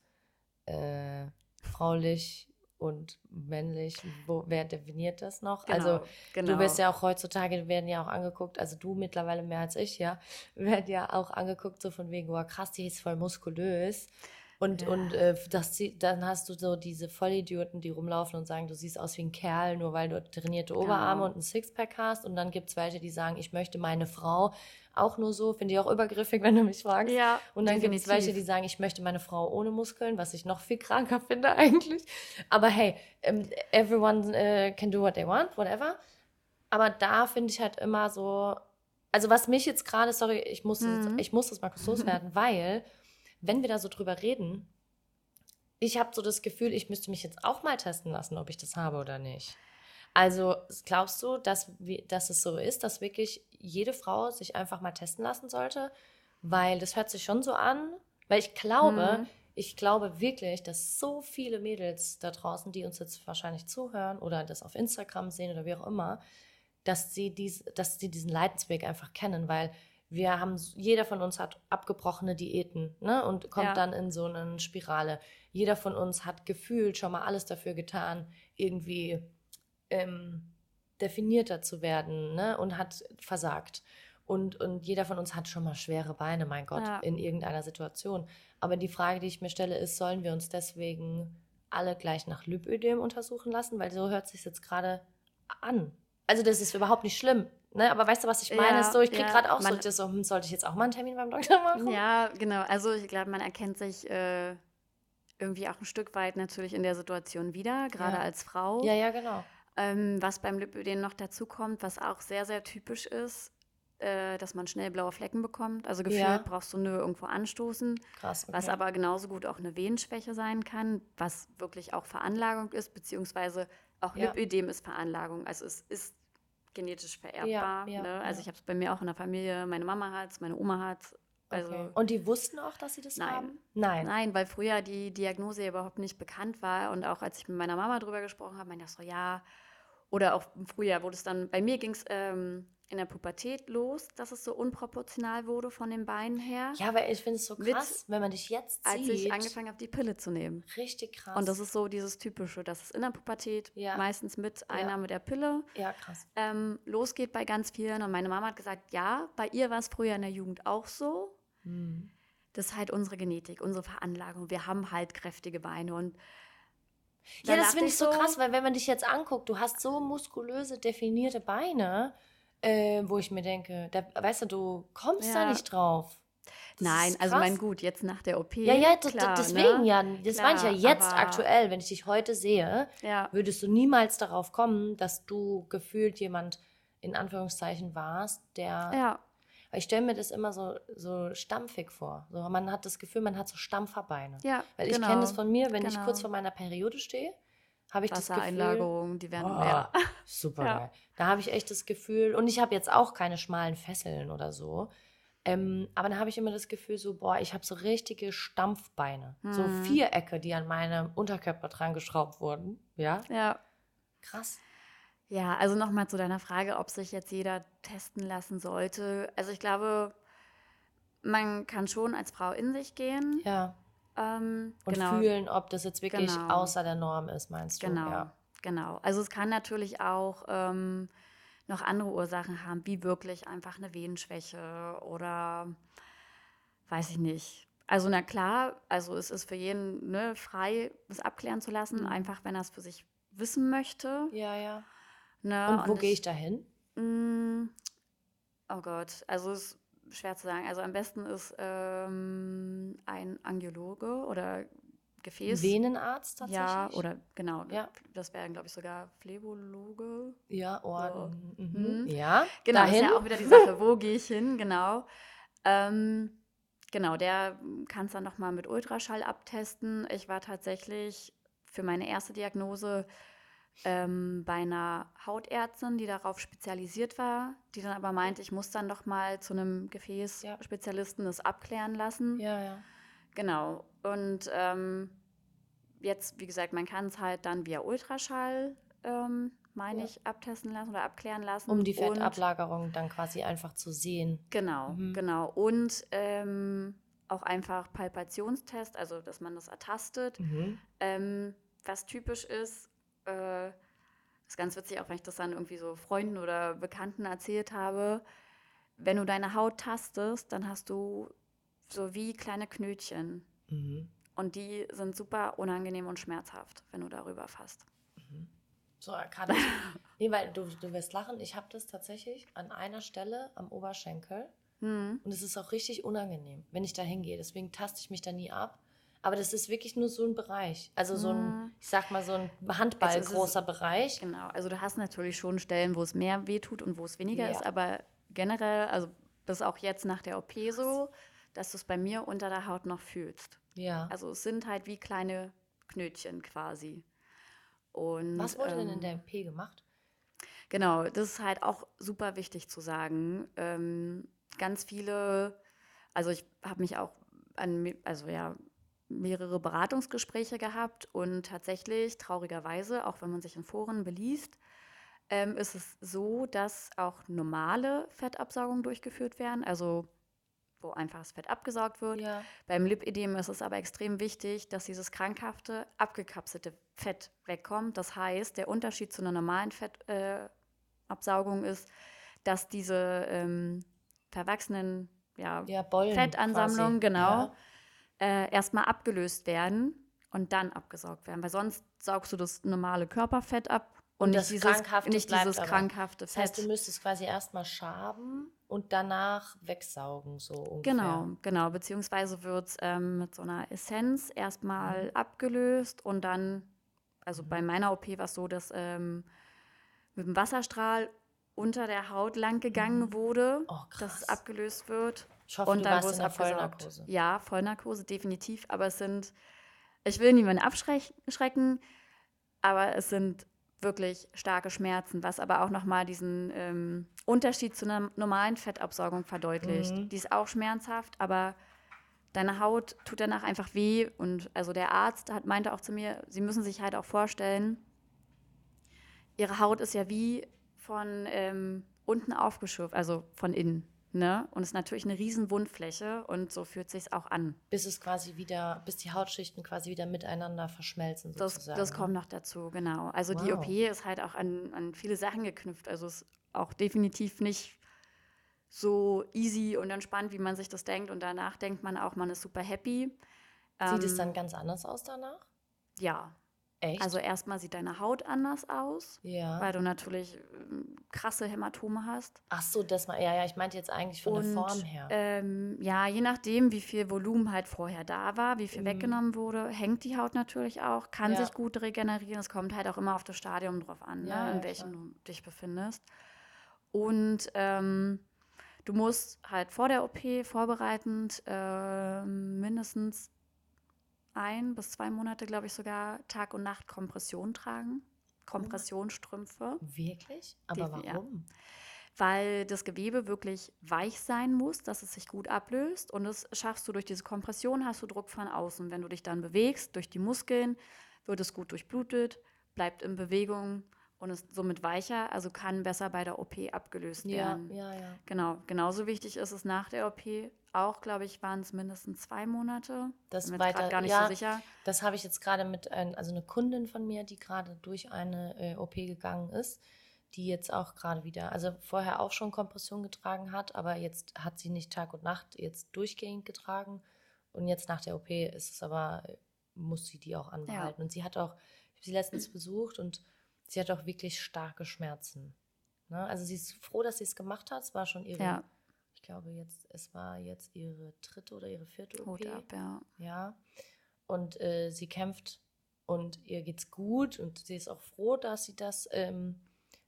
äh, fraulich und männlich, wo, wer definiert das noch? genau, Also genau. Du wirst ja auch heutzutage, werden ja auch angeguckt, also du mittlerweile mehr als ich, ja, werden ja auch angeguckt, so von wegen, oh krass, die ist voll muskulös. Und, Ja. und äh, das, dann hast du so diese Vollidioten, die rumlaufen und sagen, du siehst aus wie ein Kerl, nur weil du trainierte Oberarme Genau. und ein Sixpack hast. Und dann gibt es welche, die sagen, ich möchte meine Frau auch nur so, finde ich auch übergriffig, wenn du mich fragst. ja, Und dann gibt es welche, die sagen, ich möchte meine Frau ohne Muskeln, was ich noch viel kranker finde eigentlich. Aber hey, ähm, everyone äh, can do what they want, whatever. Aber da finde ich halt immer so, also was mich jetzt gerade, sorry, ich muss, Mhm. das, ich muss das mal kurz loswerden, weil, wenn wir da so drüber reden, ich habe so das Gefühl, ich müsste mich jetzt auch mal testen lassen, ob ich das habe oder nicht. Also glaubst du, dass, wir- dass es so ist, dass wirklich jede Frau sich einfach mal testen lassen sollte? Weil das hört sich schon so an. Weil ich glaube, Mhm. ich glaube wirklich, dass so viele Mädels da draußen, die uns jetzt wahrscheinlich zuhören oder das auf Instagram sehen oder wie auch immer, dass sie, dies, dass sie diesen Leidensweg einfach kennen, weil wir haben, jeder von uns hat abgebrochene Diäten ne, und kommt Ja. dann in so eine Spirale. Jeder von uns hat gefühlt schon mal alles dafür getan, irgendwie ähm, definierter zu werden ne, und hat versagt. Und, und jeder von uns hat schon mal schwere Beine, mein Gott, Ja. in irgendeiner Situation. Aber die Frage, die ich mir stelle, ist, sollen wir uns deswegen alle gleich nach Lipödem untersuchen lassen? Weil so hört sich jetzt gerade an. Also das ist überhaupt nicht schlimm. Ne? Aber weißt du, was ich meine? Ja, so, ich kriege ja, gerade auch so, man- das so, hm, sollte ich jetzt auch mal einen Termin beim Doktor machen? Ja, genau. Also ich glaube, man erkennt sich äh, irgendwie auch ein Stück weit natürlich in der Situation wieder, gerade Ja. als Frau. ja, ja, genau. Ähm, was beim Lipödem noch dazu kommt, was auch sehr, sehr typisch ist, äh, dass man schnell blaue Flecken bekommt. Also gefühlt brauchst du nur irgendwo anstoßen, Krass. Okay. was aber genauso gut auch eine Venenschwäche sein kann, was wirklich auch Veranlagung ist, beziehungsweise auch. Lipödem ist Veranlagung. Also es ist genetisch vererbbar. ja, ne? Also ja. ich habe es bei mir auch in der Familie, meine Mama hat es, meine Oma hat es. Also okay. Und die wussten auch, dass sie das Nein. haben? Nein. Nein, weil früher die Diagnose überhaupt nicht bekannt war und auch als ich mit meiner Mama drüber gesprochen habe, meinte ich so, ja, oder auch im Frühjahr, wo das dann, bei mir ging es ähm, in der Pubertät los, dass es so unproportional wurde von den Beinen her, Ja, aber ich finde es so Mit- krass, wenn man dich jetzt als sieht. ich angefangen habe, die Pille zu nehmen. Richtig krass. Und das ist so dieses Typische, dass es in der Pubertät Ja. meistens mit Einnahme der Pille ja, krass. ähm, losgeht bei ganz vielen. Und meine Mama hat gesagt, ja, bei ihr war es früher in der Jugend auch so. Hm. Das ist halt unsere Genetik, unsere Veranlagung. Wir haben halt kräftige Beine und Ja, das finde ich so krass, weil wenn man dich jetzt anguckt, du hast so muskulöse, definierte Beine, äh, wo ich mir denke, da, weißt du, du kommst da Ja. nicht drauf. Das Nein, also mein gut, jetzt nach der OP. Ja, ja, klar, deswegen ne? ja. Das meine ich ja jetzt aktuell. Wenn ich dich heute sehe, Ja, würdest du niemals darauf kommen, dass du gefühlt jemand in Anführungszeichen warst, der. ja, Weil ich stelle mir das immer so, so stampfig vor. So, man hat das Gefühl, man hat so Stampferbeine. Ja, Weil ich genau. kenne das von mir, wenn ich Genau. kurz vor meiner Periode stehe, habe ich das Gefühl, Wassereinlagerungen, die werden Oh, ja. super Ja. geil. Da habe ich echt das Gefühl, und ich habe jetzt auch keine schmalen Fesseln oder so. Ähm, aber dann habe ich immer das Gefühl, so, boah, ich habe so richtige Stampfbeine. So Mhm. Vierecke, die an meinem Unterkörper dran geschraubt wurden. Ja, Ja. krass. Ja, also nochmal zu deiner Frage, ob sich jetzt jeder testen lassen sollte. Also ich glaube, man kann schon als Frau in sich gehen. Ja. Ähm, Und genau, fühlen, ob das jetzt wirklich Genau. außer der Norm ist, meinst du? Genau, Ja. genau. Also es kann natürlich auch ähm, noch andere Ursachen haben, wie wirklich einfach eine Venenschwäche oder weiß ich nicht. Also na klar, also es ist für jeden ne, frei, es abklären zu lassen, Mhm. einfach wenn er es für sich wissen möchte. Ja, ja. Ne? Und wo gehe ich da hin? Mm, Oh Gott, also es ist schwer zu sagen. Also am besten ist ähm, ein Angiologe oder Gefäß. Venenarzt tatsächlich? Ja, oder genau. Ja. Das wäre, glaube ich, sogar Phlebologe. Ja, Ohren. So. Mhm. Mhm. Ja, Genau, dahin. ist ja auch wieder die Sache, wo gehe ich hin, genau. Ähm, genau, der kann es dann nochmal mit Ultraschall abtesten. Ich war tatsächlich für meine erste Diagnose ähm, bei einer Hautärztin, die darauf spezialisiert war, die dann aber meinte, ich muss dann noch mal zu einem Gefäßspezialisten das abklären lassen. ja, ja. Genau. Und ähm, jetzt, wie gesagt, man kann es halt dann via Ultraschall, ähm, meine Ja. ich, abtesten lassen oder abklären lassen. Um die Und- Fettablagerung dann quasi einfach zu sehen. Genau, Mhm. genau. Und ähm, auch einfach Palpationstest, also dass man das ertastet. Mhm. Ähm, was typisch ist, äh, ist ganz witzig, auch wenn ich das dann irgendwie so Freunden oder Bekannten erzählt habe, wenn du deine Haut tastest, dann hast du so wie kleine Knötchen. Mhm. Und die sind super unangenehm und schmerzhaft, wenn du darüber fasst. So, gerade. nee, weil du, du wirst lachen. Ich habe das tatsächlich an einer Stelle am Oberschenkel. Hm. Und es ist auch richtig unangenehm, wenn ich da hingehe. Deswegen taste ich mich da nie ab. Aber das ist wirklich nur so ein Bereich. Also so ein, ich sag mal, so ein Handball Es ist- großer Bereich. Genau, also du hast natürlich schon Stellen, wo es mehr wehtut und wo es weniger Ja. ist, aber generell, also das ist auch jetzt nach der OP so, dass du es bei mir unter der Haut noch fühlst. Ja. Also es sind halt wie kleine Knötchen quasi. Und, Was wurde denn in ähm, der MP gemacht? Genau, das ist halt auch super wichtig zu sagen. Ähm, ganz viele, also ich habe mich auch an, also ja, mehrere Beratungsgespräche gehabt und tatsächlich, traurigerweise, auch wenn man sich in Foren beliest, ähm, ist es so, dass auch normale Fettabsaugungen durchgeführt werden, also wo einfach das Fett abgesaugt wird. Ja. Beim Lipödem ist es aber extrem wichtig, dass dieses krankhafte, abgekapselte Fett wegkommt. Das heißt, der Unterschied zu einer normalen Fettabsaugung äh, ist, dass diese ähm, verwachsenen ja, Ja. Fettansammlungen, genau, Ja. Äh, erstmal abgelöst werden und dann abgesaugt werden. Weil sonst saugst du das normale Körperfett ab und, Und nicht dieses, Krankhafte nicht dieses krankhafte Das heißt, Fett. du müsstest quasi erstmal schaben und danach wegsaugen, so ungefähr. Genau, genau. Beziehungsweise wird es ähm, mit so einer Essenz erstmal Mhm. abgelöst und dann, also bei meiner OP war es so, dass ähm, mit dem Wasserstrahl unter der Haut lang gegangen wurde, Oh, dass es abgelöst wird. Ich hoffe, und du dann warst wurde in es der. Vollnarkose. Ja, Vollnarkose, definitiv. Aber es sind, ich will niemanden abschrecken, aber es sind wirklich starke Schmerzen, was aber auch nochmal diesen ähm, Unterschied zu einer normalen Fettabsaugung verdeutlicht. Mhm. Die ist auch schmerzhaft, aber deine Haut tut danach einfach weh. Und also der Arzt hat, meinte auch zu mir, sie müssen sich halt auch vorstellen, ihre Haut ist ja wie von ähm, unten aufgeschürft, also von innen. Ne? Und es ist natürlich eine riesen Wundfläche und so fühlt sich auch an. Bis es quasi wieder, bis die Hautschichten quasi wieder miteinander verschmelzen Das, sozusagen. das kommt noch dazu, genau. Also die Wow. OP ist halt auch an, an viele Sachen geknüpft. Also es ist auch definitiv nicht so easy und entspannt, wie man sich das denkt. Und danach denkt man auch, man ist super happy. Sieht es Ähm, dann ganz anders aus danach? Ja. Echt? Also erstmal sieht deine Haut anders aus, ja. weil du natürlich ähm, krasse Hämatome hast. Ach so, das mal. Ja, ja, ich meinte jetzt eigentlich von der Und, Form her. Ähm, ja, je nachdem, wie viel Volumen halt vorher da war, wie viel Mhm. weggenommen wurde, hängt die Haut natürlich auch, kann Ja. sich gut regenerieren. Es kommt halt auch immer auf das Stadium drauf an, Ja, ne, ja, in welchem du dich befindest. Und ähm, Du musst halt vor der OP vorbereitend äh, mindestens ein bis zwei Monate, glaube ich, sogar Tag und Nacht Kompression tragen. Kompressionsstrümpfe. Wirklich? Aber ja. warum? weil das Gewebe wirklich weich sein muss, dass es sich gut ablöst. Und das schaffst du durch diese Kompression, hast du Druck von außen. Wenn du dich dann bewegst, durch die Muskeln, wird es gut durchblutet, bleibt in Bewegung und ist somit weicher, also kann besser bei der OP abgelöst Ja, werden. ja, ja. Genau, genauso wichtig ist es nach der OP. Auch, glaube ich, waren es mindestens zwei Monate. Das Bin weiter- gar nicht ja. so sicher. Das habe ich jetzt gerade mit, ein, also eine Kundin von mir, die gerade durch eine äh, OP gegangen ist, die jetzt auch gerade wieder, also vorher auch schon Kompression getragen hat, aber jetzt hat sie nicht Tag und Nacht jetzt durchgehend getragen und jetzt nach der OP ist es aber, äh, muss sie die auch anbehalten. Und sie hat auch, ich habe sie letztens besucht und sie hat auch wirklich starke Schmerzen. Ne? Also sie ist froh, dass sie es gemacht hat. Es war schon ihre, Ja. Ich glaube jetzt, es war jetzt ihre dritte oder ihre vierte OP. Hut ab, ja. Ja. Und äh, sie kämpft und ihr geht's gut und sie ist auch froh, dass sie das, ähm,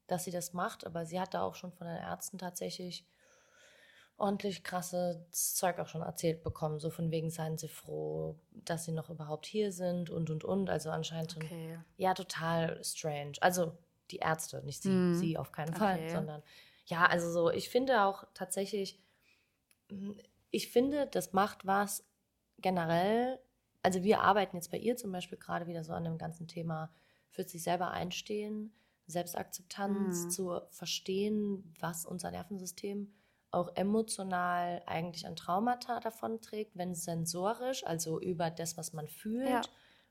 dass sie das macht. Aber sie hat da auch schon von den Ärzten tatsächlich ordentlich krasses Zeug auch schon erzählt bekommen. So von wegen seien sie froh, dass sie noch überhaupt hier sind und und und. Also anscheinend schon Okay. ja, total strange. Also die Ärzte, nicht sie, Mhm. sie auf keinen Fall, Okay. sondern ja, also so, ich finde auch tatsächlich, mm, ich finde, das macht was generell. Also wir arbeiten jetzt bei ihr zum Beispiel gerade wieder so an dem ganzen Thema für sich selber einstehen, Selbstakzeptanz, Mhm. zu verstehen, was unser Nervensystem auch emotional eigentlich an Traumata davon trägt, wenn sensorisch, also über das, was man fühlt Ja.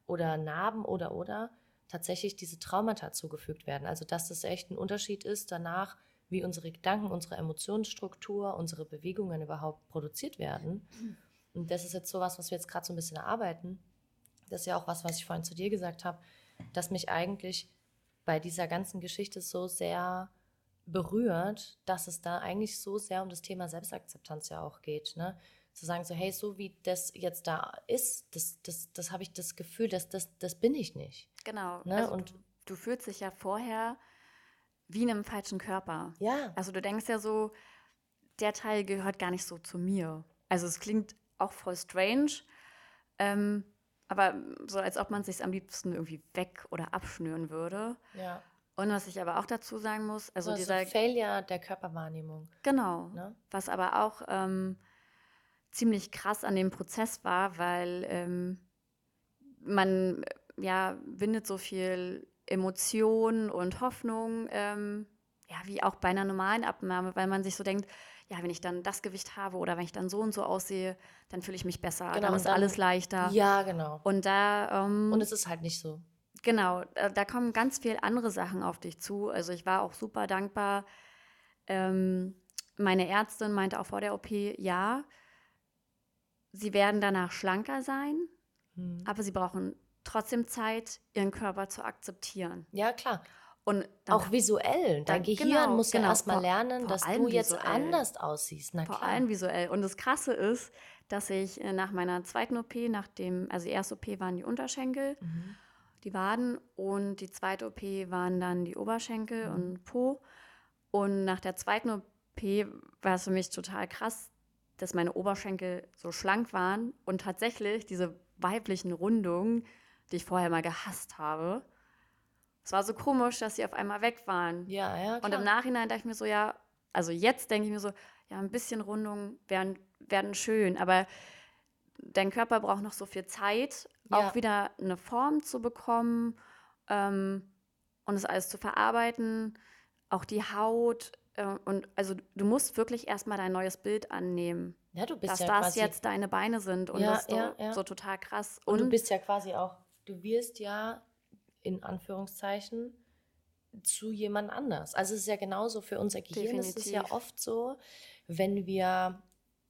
oder Narben oder oder tatsächlich diese Traumata zugefügt werden. Also dass das echt ein Unterschied ist danach, wie unsere Gedanken, unsere Emotionsstruktur, unsere Bewegungen überhaupt produziert werden. Und das ist jetzt sowas, was wir jetzt gerade so ein bisschen erarbeiten. Das ist ja auch was, was ich vorhin zu dir gesagt habe, dass mich eigentlich bei dieser ganzen Geschichte so sehr berührt, dass es da eigentlich so sehr um das Thema Selbstakzeptanz ja auch geht. Ne? Zu sagen, so, hey, so wie das jetzt da ist, das, das, das habe ich das Gefühl, dass das, das bin ich nicht. Genau. Ne, Also und- du, du fühlst dich ja vorher wie in einem falschen Körper. Ja. Also du denkst ja so, der Teil gehört gar nicht so zu mir. Also es klingt auch voll strange, ähm, aber so als ob man sich am liebsten irgendwie weg oder abschnüren würde. ja. Und was ich aber auch dazu sagen muss, also so dieser, Failure der Körperwahrnehmung. genau, Ne? was aber auch ähm, ziemlich krass an dem Prozess war, weil ähm, man ja bindet so viel Emotion und Hoffnung, ähm, ja, wie auch bei einer normalen Abnahme, weil man sich so denkt, ja, wenn ich dann das Gewicht habe oder wenn ich dann so und so aussehe, dann fühle ich mich besser, Genau, dann ist dann- alles leichter. Ja, genau. Und da ähm, Und es ist halt nicht so. Genau, da, da kommen ganz viel andere Sachen auf dich zu. Also ich war auch super dankbar. Ähm, meine Ärztin meinte auch vor der OP, ja, sie werden danach schlanker sein, Hm. aber sie brauchen trotzdem Zeit, ihren Körper zu akzeptieren. Ja, klar. Und dann Auch visuell. Dein Gehirn genau, muss ja genau, erstmal lernen, vor dass du jetzt visuell. anders aussiehst. Na vor klar. allem visuell. Und das Krasse ist, dass ich äh, nach meiner zweiten OP, nach dem, also die erste OP waren die Unterschenkel, Mhm. die Waden und die zweite OP waren dann die Oberschenkel Mhm. und Po. Und nach der zweiten OP war es für mich total krass, dass meine Oberschenkel so schlank waren und tatsächlich diese weiblichen Rundungen, die ich vorher mal gehasst habe. Es war so komisch, dass sie auf einmal weg waren. Ja, ja, klar. Und im Nachhinein dachte ich mir so, ja, also jetzt denke ich mir so, ja, ein bisschen Rundungen wären, wären schön, aber dein Körper braucht noch so viel Zeit, Ja. auch wieder eine Form zu bekommen ähm, und es alles zu verarbeiten, auch die Haut. Äh, und also du musst wirklich erstmal dein neues Bild annehmen, ja, du bist dass ja das quasi, jetzt deine Beine sind und Ja, das ist so, ja, ja. so total krass. und du bist ja quasi auch, du wirst ja in Anführungszeichen zu jemand anders. Also es ist ja genauso für unser Gehirn. Es ist ja oft so, wenn wir,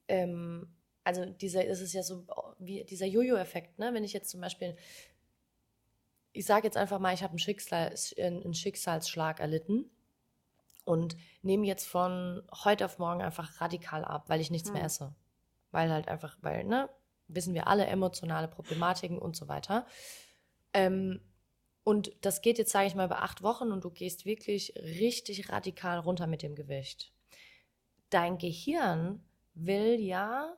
ähm, also dieser, es ist ja so wie dieser Jojo-Effekt, ne? Wenn ich jetzt zum Beispiel, ich sage jetzt einfach mal, ich habe einen, Schicksal, einen Schicksalsschlag erlitten und nehme jetzt von heute auf morgen einfach radikal ab, weil ich nichts mehr Hm. esse. Weil halt einfach, weil, ne, wissen wir alle, emotionale Problematiken und so weiter. Ähm, und das geht jetzt, sage ich mal, bei acht Wochen und du gehst wirklich richtig radikal runter mit dem Gewicht. dein Gehirn will ja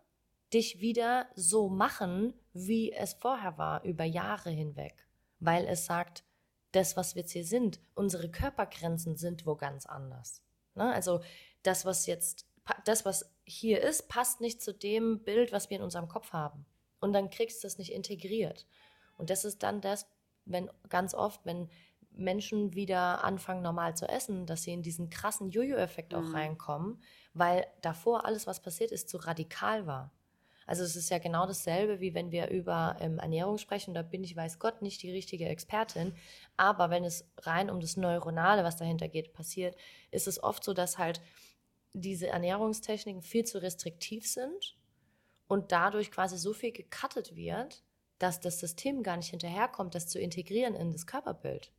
dich wieder so machen, wie es vorher war, über Jahre hinweg. Weil es sagt, das, was wir jetzt hier sind, unsere Körpergrenzen sind wo ganz anders. Ne? Also das, was jetzt, das, was hier ist, passt nicht zu dem Bild, was wir in unserem Kopf haben. Und dann kriegst du es nicht integriert. Und das ist dann das, wenn ganz oft, wenn Menschen wieder anfangen, normal zu essen, dass sie in diesen krassen Jojo-Effekt auch mhm. reinkommen, weil davor alles, was passiert ist, zu radikal war. Also es ist ja genau dasselbe, wie wenn wir über ähm, Ernährung sprechen. Da bin ich, weiß Gott, nicht die richtige Expertin. Aber wenn es rein um das Neuronale, was dahinter geht, passiert, ist es oft so, dass halt diese Ernährungstechniken viel zu restriktiv sind und dadurch quasi so viel gecuttet wird, dass das System gar nicht hinterherkommt, das zu integrieren in das Körperbild.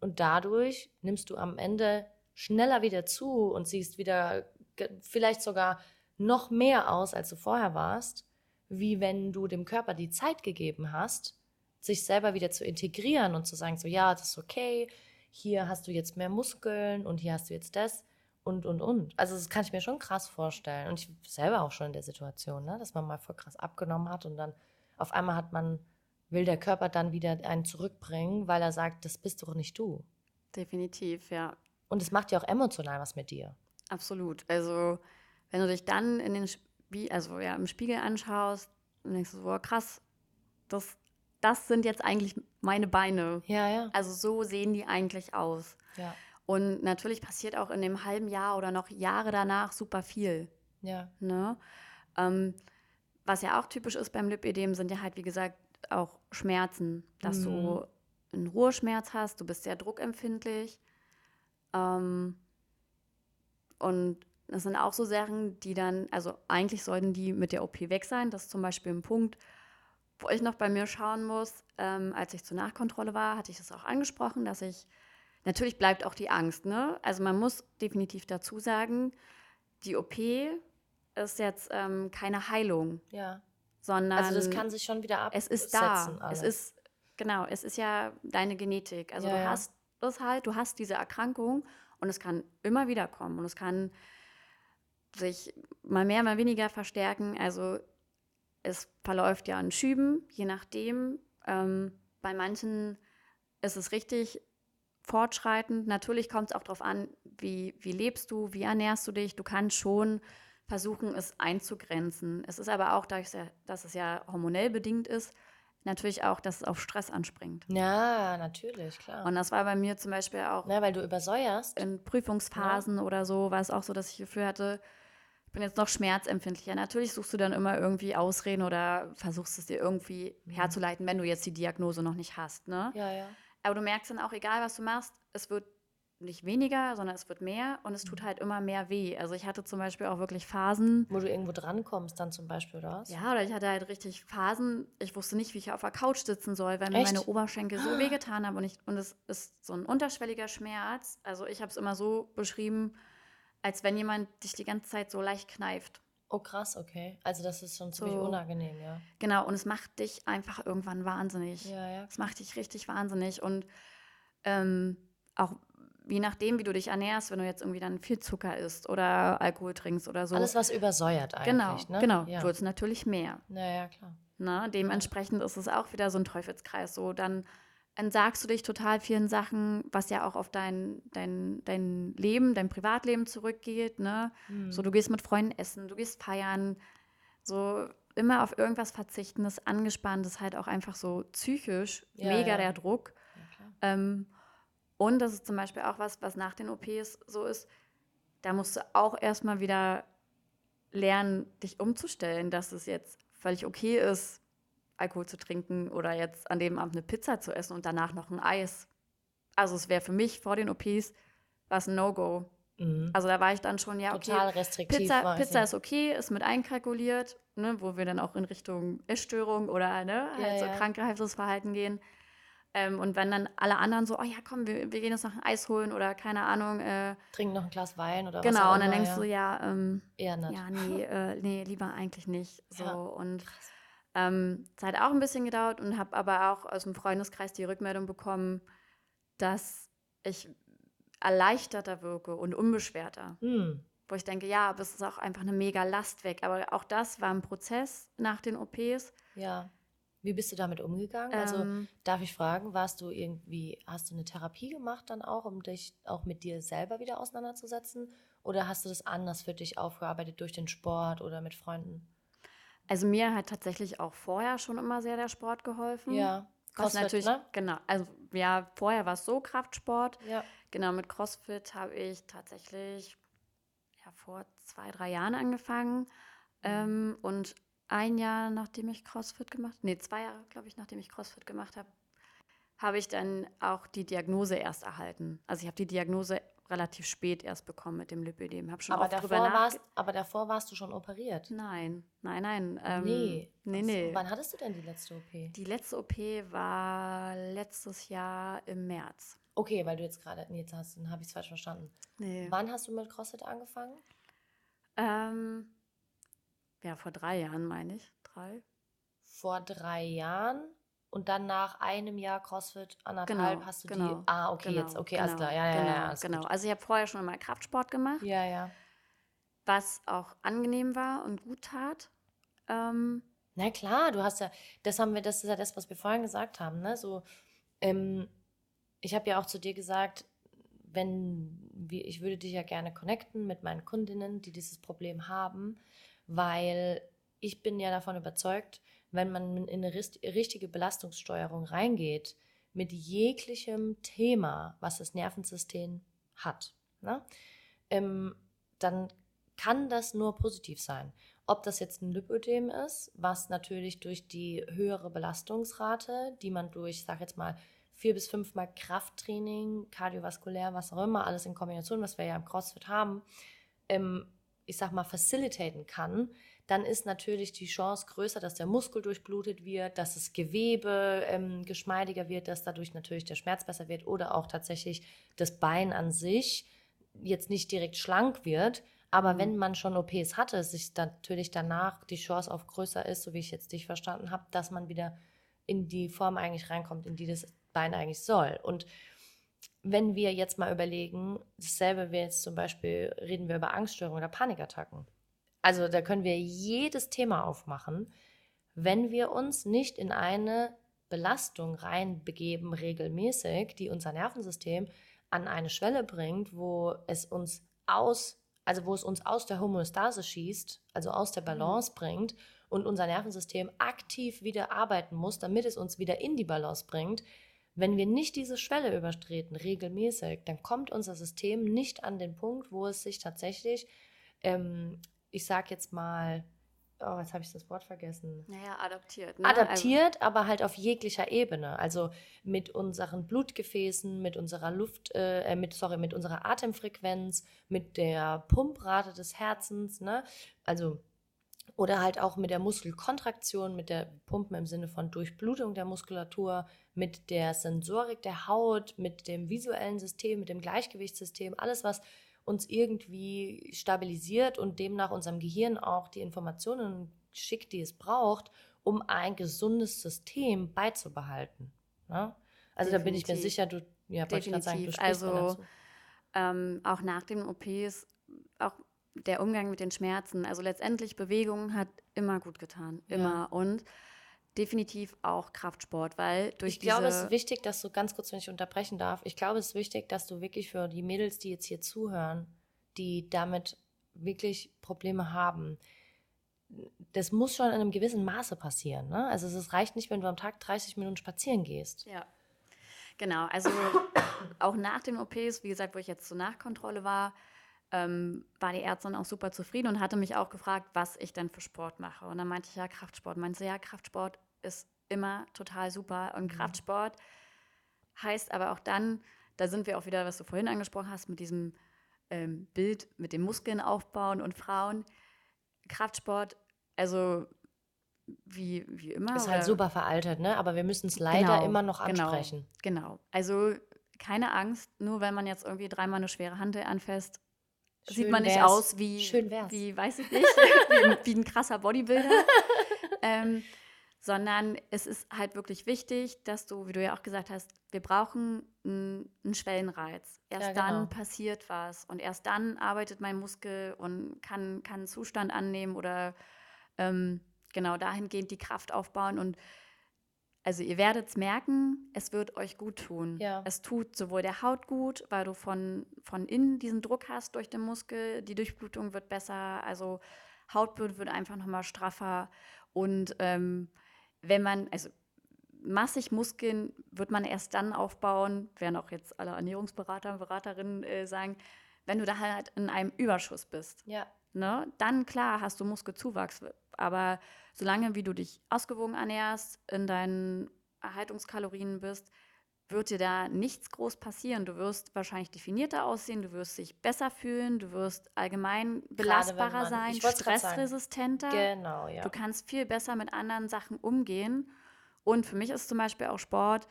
Und dadurch nimmst du am Ende schneller wieder zu und siehst wieder vielleicht sogar noch mehr aus, als du vorher warst, wie wenn du dem Körper die Zeit gegeben hast, sich selber wieder zu integrieren und zu sagen, so ja, das ist okay, hier hast du jetzt mehr Muskeln und hier hast du jetzt das und, und, und. Also das kann ich mir schon krass vorstellen. Und ich selber auch schon in der Situation, ne, dass man mal voll krass abgenommen hat und dann auf einmal hat man, will der Körper dann wieder einen zurückbringen, weil er sagt, das bist doch nicht du. Definitiv, ja. Und es macht ja auch emotional was mit dir. Absolut. Also wenn du dich dann in den Spie also ja, im Spiegel anschaust und denkst du, boah, krass, das, das sind jetzt eigentlich meine Beine. Ja, ja. Also so sehen die eigentlich aus. Ja. Und natürlich passiert auch in dem halben Jahr oder noch Jahre danach super viel. Ja. Ne? Ähm, was ja auch typisch ist beim Lipödem, sind ja halt, wie gesagt, auch Schmerzen. Dass mhm. du einen Ruheschmerz hast, du bist sehr druckempfindlich. Ähm, und das sind auch so Sachen, die dann, also eigentlich sollten die mit der OP weg sein. Das ist zum Beispiel ein Punkt, wo ich noch bei mir schauen muss. Ähm, als ich zur Nachkontrolle war, hatte ich das auch angesprochen, dass ich, natürlich bleibt auch die Angst, ne? Also man muss definitiv dazu sagen, die OP ist jetzt ähm, keine Heilung. Ja. Sondern. Also das kann sich schon wieder absetzen. Es ist da. Alles. Es ist, genau, es ist ja deine Genetik. Also ja, du ja. hast das halt, du hast diese Erkrankung und es kann immer wieder kommen und es kann sich mal mehr, mal weniger verstärken. Also es verläuft ja in Schüben, je nachdem. Ähm, bei manchen ist es richtig fortschreitend. Natürlich kommt es auch darauf an, wie, wie lebst du, wie ernährst du dich. Du kannst schon versuchen, es einzugrenzen. Es ist aber auch, dadurch, dass es ja hormonell bedingt ist, natürlich auch, dass es auf Stress anspringt. Ja, natürlich, klar. Und das war bei mir zum Beispiel auch. Ja, weil du übersäuerst. In Prüfungsphasen ja. oder so war es auch so, dass ich Gefühl hatte, bin jetzt noch schmerzempfindlicher. Natürlich suchst du dann immer irgendwie Ausreden oder versuchst es dir irgendwie mhm. herzuleiten, wenn du jetzt die Diagnose noch nicht hast. Ne? Ja, ja. Aber du merkst dann auch, egal was du machst, es wird nicht weniger, sondern es wird mehr und es tut mhm. halt immer mehr weh. Also ich hatte zum Beispiel auch wirklich Phasen. Wo du irgendwo drankommst dann zum Beispiel, oder was? Ja, oder ich hatte halt richtig Phasen, ich wusste nicht, wie ich auf der Couch sitzen soll, weil mir Echt? meine Oberschenkel so wehgetan haben und, ich, und es ist so ein unterschwelliger Schmerz. Also ich habe es immer so beschrieben, als wenn jemand dich die ganze Zeit so leicht kneift. Oh krass, okay. Also das ist schon ziemlich so, unangenehm, ja. Genau, und es macht dich einfach irgendwann wahnsinnig. Ja, ja. Es macht dich richtig wahnsinnig. Und ähm, auch je nachdem, wie du dich ernährst, wenn du jetzt irgendwie dann viel Zucker isst oder Alkohol trinkst oder so. Alles, was übersäuert eigentlich, genau, ne? Genau, ja. wird es natürlich mehr. Ja, ja, klar. Na, dementsprechend ist es auch wieder so ein Teufelskreis. So, dann entsagst du dich total vielen Sachen, was ja auch auf dein, dein, dein Leben, dein Privatleben zurückgeht. Ne? Mhm. So, du gehst mit Freunden essen, du gehst feiern, so immer auf irgendwas verzichten, das angespannt ist halt auch einfach so psychisch ja, mega ja. der Druck. Ja, ähm, und das ist zum Beispiel auch was, was nach den OPs so ist, da musst du auch erstmal wieder lernen, dich umzustellen, dass es jetzt völlig okay ist, Alkohol zu trinken oder jetzt an dem Abend eine Pizza zu essen und danach noch ein Eis. Also es wäre für mich vor den OPs was ein No-Go. Mhm. Also da war ich dann schon, ja, okay, Total restriktiv Pizza, Pizza ist okay, ist mit einkalkuliert, ne, wo wir dann auch in Richtung Essstörung oder ne, ja, halt so ja. krankheitsvolles Verhalten gehen. Ähm, und wenn dann alle anderen so, oh ja, komm, wir, wir gehen jetzt noch ein Eis holen oder keine Ahnung. Äh, Trinken noch ein Glas Wein oder genau, was Genau, und dann denkst ja. du, ja, ähm, Eher nicht. ja, nee, äh, nee, lieber eigentlich nicht. So und Krass. Ähm, es hat auch ein bisschen gedauert und habe aber auch aus dem Freundeskreis die Rückmeldung bekommen, dass ich erleichterter wirke und unbeschwerter. Hm. wo ich denke, ja, aber es ist auch einfach eine mega Last weg. Aber auch das war ein Prozess nach den OPs. Ja. Wie bist du damit umgegangen? also Ähm, darf ich fragen, warst du irgendwie, hast du eine Therapie gemacht dann auch, um dich auch mit dir selber wieder auseinanderzusetzen? Oder hast du das anders für dich aufgearbeitet durch den Sport oder mit Freunden? Also mir hat tatsächlich auch vorher schon immer sehr der Sport geholfen. Ja. CrossFit, natürlich, ne? genau. Also ja, vorher war es so Kraftsport. Ja. Genau, mit CrossFit habe ich tatsächlich ja, vor zwei, drei Jahren angefangen. Ähm, und ein Jahr, nachdem ich CrossFit gemacht nee, zwei Jahre, glaube ich, nachdem ich CrossFit gemacht habe, habe ich dann auch die Diagnose erst erhalten. Also ich habe die Diagnose relativ spät erst bekommen mit dem Lipödem. Habe schon Aber davor, warst, aber davor warst du schon operiert. Nein, nein, nein. Ähm, nee. Nee, nee. Wann hattest du denn die letzte OP? Die letzte OP war letztes Jahr im März. Okay, weil du jetzt gerade, nee, jetzt hast, dann habe ich es falsch verstanden. Nee. Wann hast du mit CrossFit angefangen? Ähm, ja, vor drei Jahren meine ich. Drei? Vor drei Jahren und dann nach einem Jahr CrossFit, anderthalb, hast du genau, die. Ah, okay, genau, jetzt, okay, alles genau, klar. Ja, ja, genau, ja, alles genau. gut. Also ich habe vorher schon mal Kraftsport gemacht, Ja, ja. was auch angenehm war und gut tat. Ähm, Na klar, du hast ja, das haben wir, das ist ja das, was wir vorhin gesagt haben, ne? So, ähm, ich habe ja auch zu dir gesagt, wenn wir, ich würde dich ja gerne connecten mit meinen Kundinnen, die dieses Problem haben, weil ich bin ja davon überzeugt, wenn man in eine richtige Belastungssteuerung reingeht, mit jeglichem Thema, was das Nervensystem hat, ne? ähm, dann kann das nur positiv sein. Ob das jetzt ein Lipödem ist, was natürlich durch die höhere Belastungsrate, die man durch, sag jetzt mal, vier bis fünfmal Krafttraining, kardiovaskulär, was auch immer, alles in Kombination, was wir ja im CrossFit haben, ähm, ich sag mal, facilitaten kann, dann ist natürlich die Chance größer, dass der Muskel durchblutet wird, dass das Gewebe ähm, geschmeidiger wird, dass dadurch natürlich der Schmerz besser wird oder auch tatsächlich das Bein an sich jetzt nicht direkt schlank wird. Aber Mhm. wenn man schon OPs hatte, sich natürlich danach die Chance auf größer ist, so wie ich jetzt dich verstanden habe, dass man wieder in die Form eigentlich reinkommt, in die das Bein eigentlich soll. Und wenn wir jetzt mal überlegen, dasselbe wäre jetzt zum Beispiel, reden wir über Angststörungen oder Panikattacken. Also da können wir jedes Thema aufmachen, wenn wir uns nicht in eine Belastung reinbegeben, regelmäßig, die unser Nervensystem an eine Schwelle bringt, wo es uns aus, also wo es uns aus der Homöostase schießt, also aus der Balance bringt und unser Nervensystem aktiv wieder arbeiten muss, damit es uns wieder in die Balance bringt. Wenn wir nicht diese Schwelle übertreten, regelmäßig, dann kommt unser System nicht an den Punkt, wo es sich tatsächlich, ähm, ich sag jetzt mal, oh, jetzt habe ich das Wort vergessen naja, adaptiert. Ne? adaptiert, aber halt auf jeglicher Ebene. Also mit unseren Blutgefäßen, mit unserer Luft, äh, mit, sorry, mit unserer Atemfrequenz, mit der Pumprate des Herzens, ne? Also oder halt auch mit der Muskelkontraktion, mit der Pumpen im Sinne von Durchblutung der Muskulatur, mit der Sensorik der Haut, mit dem visuellen System, mit dem Gleichgewichtssystem, alles, was uns irgendwie stabilisiert und demnach unserem Gehirn auch die Informationen schickt, die es braucht, um ein gesundes System beizubehalten. Ne? Also da bin ich mir Definitiv. sicher, du, ja, wollte ich sagen, du Definitiv. sprichst Also, dazu. ähm, auch nach den OPs, auch der Umgang mit den Schmerzen. Also letztendlich Bewegung hat immer gut getan. Ja. Immer. Und definitiv auch Kraftsport, weil durch Ich glaube, es diese ist wichtig, dass du ganz kurz, wenn ich unterbrechen darf, ich glaube, es ist wichtig, dass du wirklich für die Mädels, die jetzt hier zuhören, die damit wirklich Probleme haben, das muss schon in einem gewissen Maße passieren. Ne? Also es reicht nicht, wenn du am Tag 30 Minuten spazieren gehst. Ja, genau. Also auch nach den OPs, wie gesagt, wo ich jetzt zur Nachkontrolle war, ähm, war die Ärztin auch super zufrieden und hatte mich auch gefragt, was ich denn für Sport mache. Und dann meinte ich, ja, Kraftsport. Meinte sie, ja, Kraftsport ist immer total super. Und Kraftsport heißt aber auch dann, da sind wir auch wieder, was du vorhin angesprochen hast, mit diesem ähm, Bild mit den Muskeln aufbauen und Frauen. Kraftsport, also wie, wie immer. Ist halt super veraltet, ne? aber wir müssen es leider Genau, immer noch genau, ansprechen. Genau. Also keine Angst, nur wenn man jetzt irgendwie dreimal eine schwere Hantel anfasst, sieht Schön man nicht wär's. aus wie, Schön wär's. wie weiß ich nicht, wie, ein- wie ein krasser Bodybuilder. ähm, sondern es ist halt wirklich wichtig, dass du, wie du ja auch gesagt hast, wir brauchen einen, Schwellenreiz. Erst Ja, genau. dann passiert was und erst dann arbeitet mein Muskel und kann, kann einen Zustand annehmen oder ähm, genau dahingehend die Kraft aufbauen und also ihr werdet es merken, es wird euch gut tun. Ja. Es tut sowohl der Haut gut, weil du von, von innen diesen Druck hast durch den Muskel, die Durchblutung wird besser, also Hautbild wird einfach nochmal straffer und ähm, wenn man, also massig Muskeln wird man erst dann aufbauen, werden auch jetzt alle Ernährungsberater und Beraterinnen äh, sagen, wenn du da halt in einem Überschuss bist. Ja. Ne? Dann klar hast du Muskelzuwachs, aber solange wie du dich ausgewogen ernährst, in deinen Erhaltungskalorien bist, wird dir da nichts groß passieren. Du wirst wahrscheinlich definierter aussehen, du wirst dich besser fühlen, du wirst allgemein belastbarer man- sein, stressresistenter. Genau, ja. Du kannst viel besser mit anderen Sachen umgehen. Und für mich ist zum Beispiel auch Sport,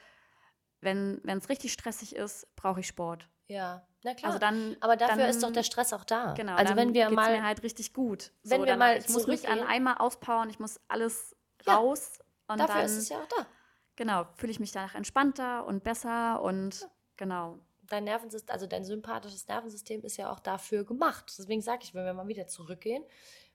wenn es richtig stressig ist, brauche ich Sport. ja, na klar. Also dann, Aber dafür dann, ist doch der Stress auch da. Genau, also dann wenn wir mal mir halt richtig gut. wenn wir danach. mal ich muss mich an einmal auspowern, ich muss alles Ja, raus und dafür dann ist es ja auch da. Genau fühle ich mich danach entspannter und besser und genau Dein Nervensystem, also dein sympathisches Nervensystem ist ja auch dafür gemacht. Deswegen sage ich, wenn wir mal wieder zurückgehen,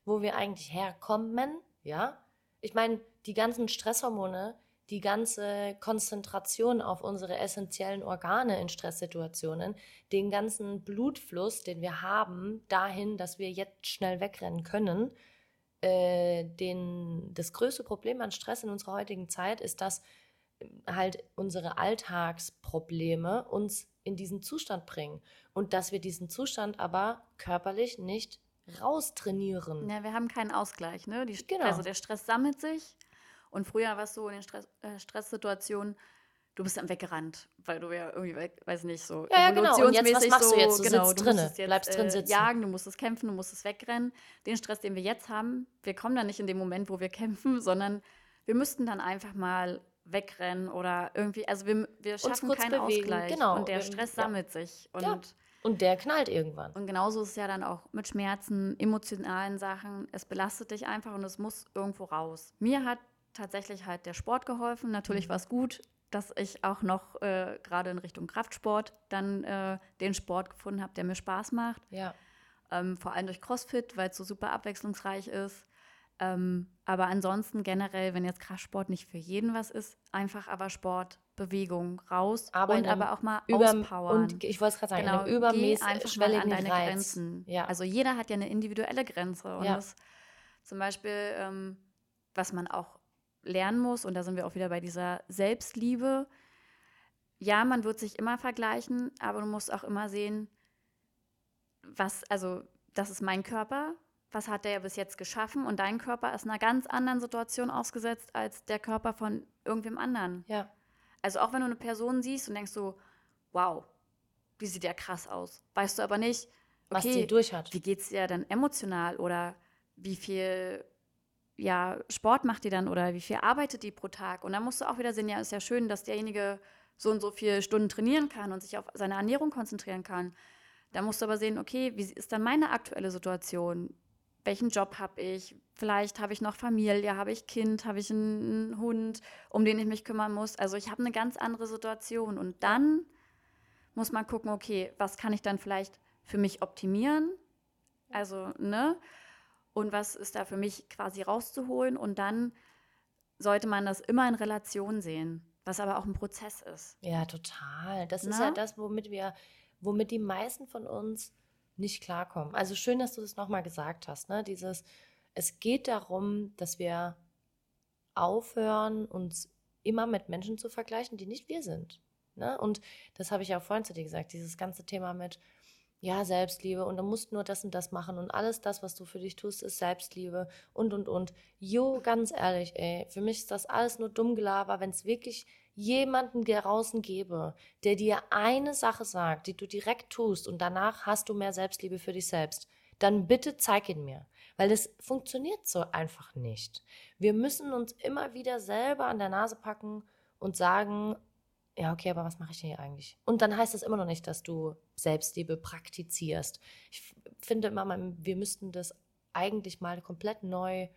wo wir eigentlich herkommen, ja. Ich meine, die ganzen Stresshormone, die ganze Konzentration auf unsere essentiellen Organe in Stresssituationen, den ganzen Blutfluss, den wir haben, dahin, dass wir jetzt schnell wegrennen können. Äh, den, das größte Problem an Stress in unserer heutigen Zeit ist, dass halt unsere Alltagsprobleme uns in diesen Zustand bringen und dass wir diesen Zustand aber körperlich nicht raustrainieren. ja, wir haben keinen Ausgleich ne die, Genau. also der Stress sammelt sich und früher war es so in den Stress, äh, Stresssituationen du bist dann weggerannt, weil du ja irgendwie, weg, weiß nicht, so Ja, ja, genau. Und jetzt, was machst du so, jetzt? Du genau, sitzt du drinne, jetzt, bleibst drin äh, sitzen. jagen, du musstest kämpfen, du musstest wegrennen. Den Stress, den wir jetzt haben, wir kommen dann nicht in dem Moment, wo wir kämpfen, sondern wir müssten dann einfach mal wegrennen oder irgendwie, also wir, wir schaffen kurz keinen bewegen, Ausgleich genau. und der Stress ja. sammelt sich und Ja. Und der knallt irgendwann. und genauso ist es ja dann auch mit Schmerzen, emotionalen Sachen. Es belastet dich einfach und es muss irgendwo raus. Mir hat tatsächlich halt der Sport geholfen. Natürlich Mhm. war es gut, dass ich auch noch äh, gerade in Richtung Kraftsport dann äh, den Sport gefunden habe, der mir Spaß macht. Ja. Ähm, vor allem durch CrossFit, weil es so super abwechslungsreich ist. Ähm, aber ansonsten generell, wenn jetzt Kraftsport nicht für jeden was ist, einfach aber Sport, Bewegung raus Aber und aber auch mal Über, auspowern. und ich wollte es gerade sagen, Genau, geh einfach mal an deine Reiz. Grenzen. Ja. Also jeder hat ja eine individuelle Grenze. Und Ja. das zum Beispiel, ähm, was man auch lernen muss, und da sind wir auch wieder bei dieser Selbstliebe. Ja, man wird sich immer vergleichen, aber du musst auch immer sehen, was, also, das ist mein Körper, was hat der bis jetzt geschaffen und dein Körper ist einer ganz anderen Situation ausgesetzt als der Körper von irgendwem anderen. ja. Also auch wenn du eine Person siehst und denkst so, wow, die sieht ja krass aus. Weißt du aber nicht, Was okay, sie durch hat. wie geht's dir dann emotional oder wie viel ja, Sport macht die dann oder wie viel arbeitet die pro Tag? Und dann musst du auch wieder sehen, ja, ist ja schön, dass derjenige so und so viele Stunden trainieren kann und sich auf seine Ernährung konzentrieren kann. Da musst du aber sehen, okay, wie ist dann meine aktuelle Situation? Welchen Job habe ich? Vielleicht habe ich noch Familie, habe ich Kind, habe ich einen, Hund, um den ich mich kümmern muss. Also ich habe eine ganz andere Situation. Und dann muss man gucken, okay, was kann ich dann vielleicht für mich optimieren? Also, ne? Und was ist da für mich quasi rauszuholen? Und dann sollte man das immer in Relation sehen, was aber auch ein Prozess ist. Ja, total. Das ist Na? ja das, womit wir, womit die meisten von uns nicht klarkommen. Also schön, dass du das nochmal gesagt hast. Ne? Dieses, es geht darum, dass wir aufhören, uns immer mit Menschen zu vergleichen, die nicht wir sind. Ne? Und das habe ich ja auch vorhin zu dir gesagt, dieses ganze Thema mit, ja, Selbstliebe und du musst nur das und das machen und alles das, was du für dich tust, ist Selbstliebe und und und. Jo, ganz ehrlich, ey, für mich ist das alles nur dumm Gelaber, wenn es wirklich jemanden draußen gäbe, der dir eine Sache sagt, die du direkt tust und danach hast du mehr Selbstliebe für dich selbst, dann bitte zeig ihn mir, weil es funktioniert so einfach nicht. Wir müssen uns immer wieder selber an der Nase packen und sagen, ja, okay, aber was mache ich denn hier eigentlich? Und dann heißt das immer noch nicht, dass du Selbstliebe praktizierst. Ich finde immer, wir müssten das eigentlich mal komplett neu äh,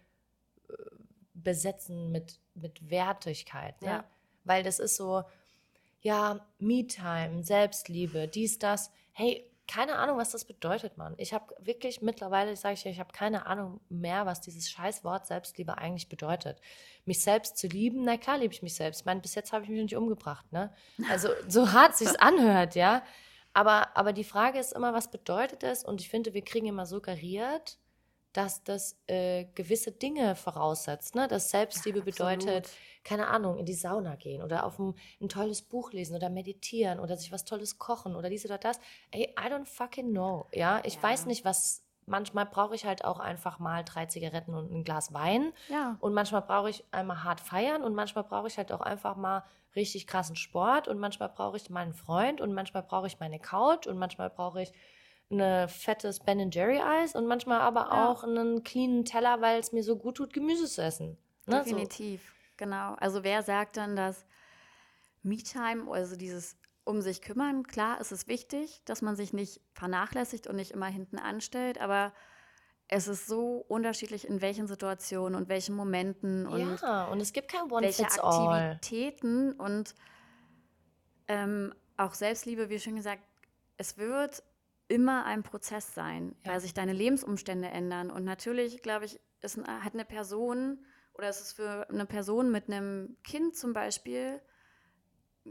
besetzen mit, mit Wertigkeit. Ne? Ja. Weil das ist so, ja, Me-Time, Selbstliebe, dies, das. Hey, keine Ahnung, was das bedeutet, Mann. Ich habe wirklich mittlerweile, sage ich ja, ich habe keine Ahnung mehr, was dieses Scheißwort Selbstliebe eigentlich bedeutet. Mich selbst zu lieben, na klar liebe ich mich selbst. Ich meine, bis jetzt habe ich mich nicht umgebracht, ne? Also so hart sich's anhört, ja. Aber, aber die Frage ist immer, was bedeutet es? Und ich finde, wir kriegen immer suggeriert, dass das äh, gewisse Dinge voraussetzt. Ne? Dass Selbstliebe Ja, bedeutet, keine Ahnung, in die Sauna gehen oder auf ein, ein tolles Buch lesen oder meditieren oder sich was Tolles kochen oder dies oder das. Ey, I don't fucking know. Ja, ich Ja. weiß nicht, was. Manchmal brauche ich halt auch einfach mal drei Zigaretten und ein Glas Wein. Ja. Und manchmal brauche ich einmal hart feiern und manchmal brauche ich halt auch einfach mal richtig krassen Sport und manchmal brauche ich meinen Freund und manchmal brauche ich meine Couch und manchmal brauche ich ein fettes Ben Jerry Eis und manchmal aber Ja. auch einen cleanen Teller, weil es mir so gut tut, Gemüse zu essen. Ne? So. Definitiv, genau. Also wer sagt dann, dass Me-Time, also dieses um sich kümmern, klar ist es wichtig, dass man sich nicht vernachlässigt und nicht immer hinten anstellt, aber es ist so unterschiedlich, in welchen Situationen und welchen Momenten und ja, und es gibt kein One welche Fits All. Aktivitäten und ähm, auch Selbstliebe, wie schon gesagt, es wird immer ein Prozess sein, Ja. weil sich deine Lebensumstände ändern. Und natürlich, glaube ich, ist, hat eine Person oder ist es für eine Person mit einem Kind zum Beispiel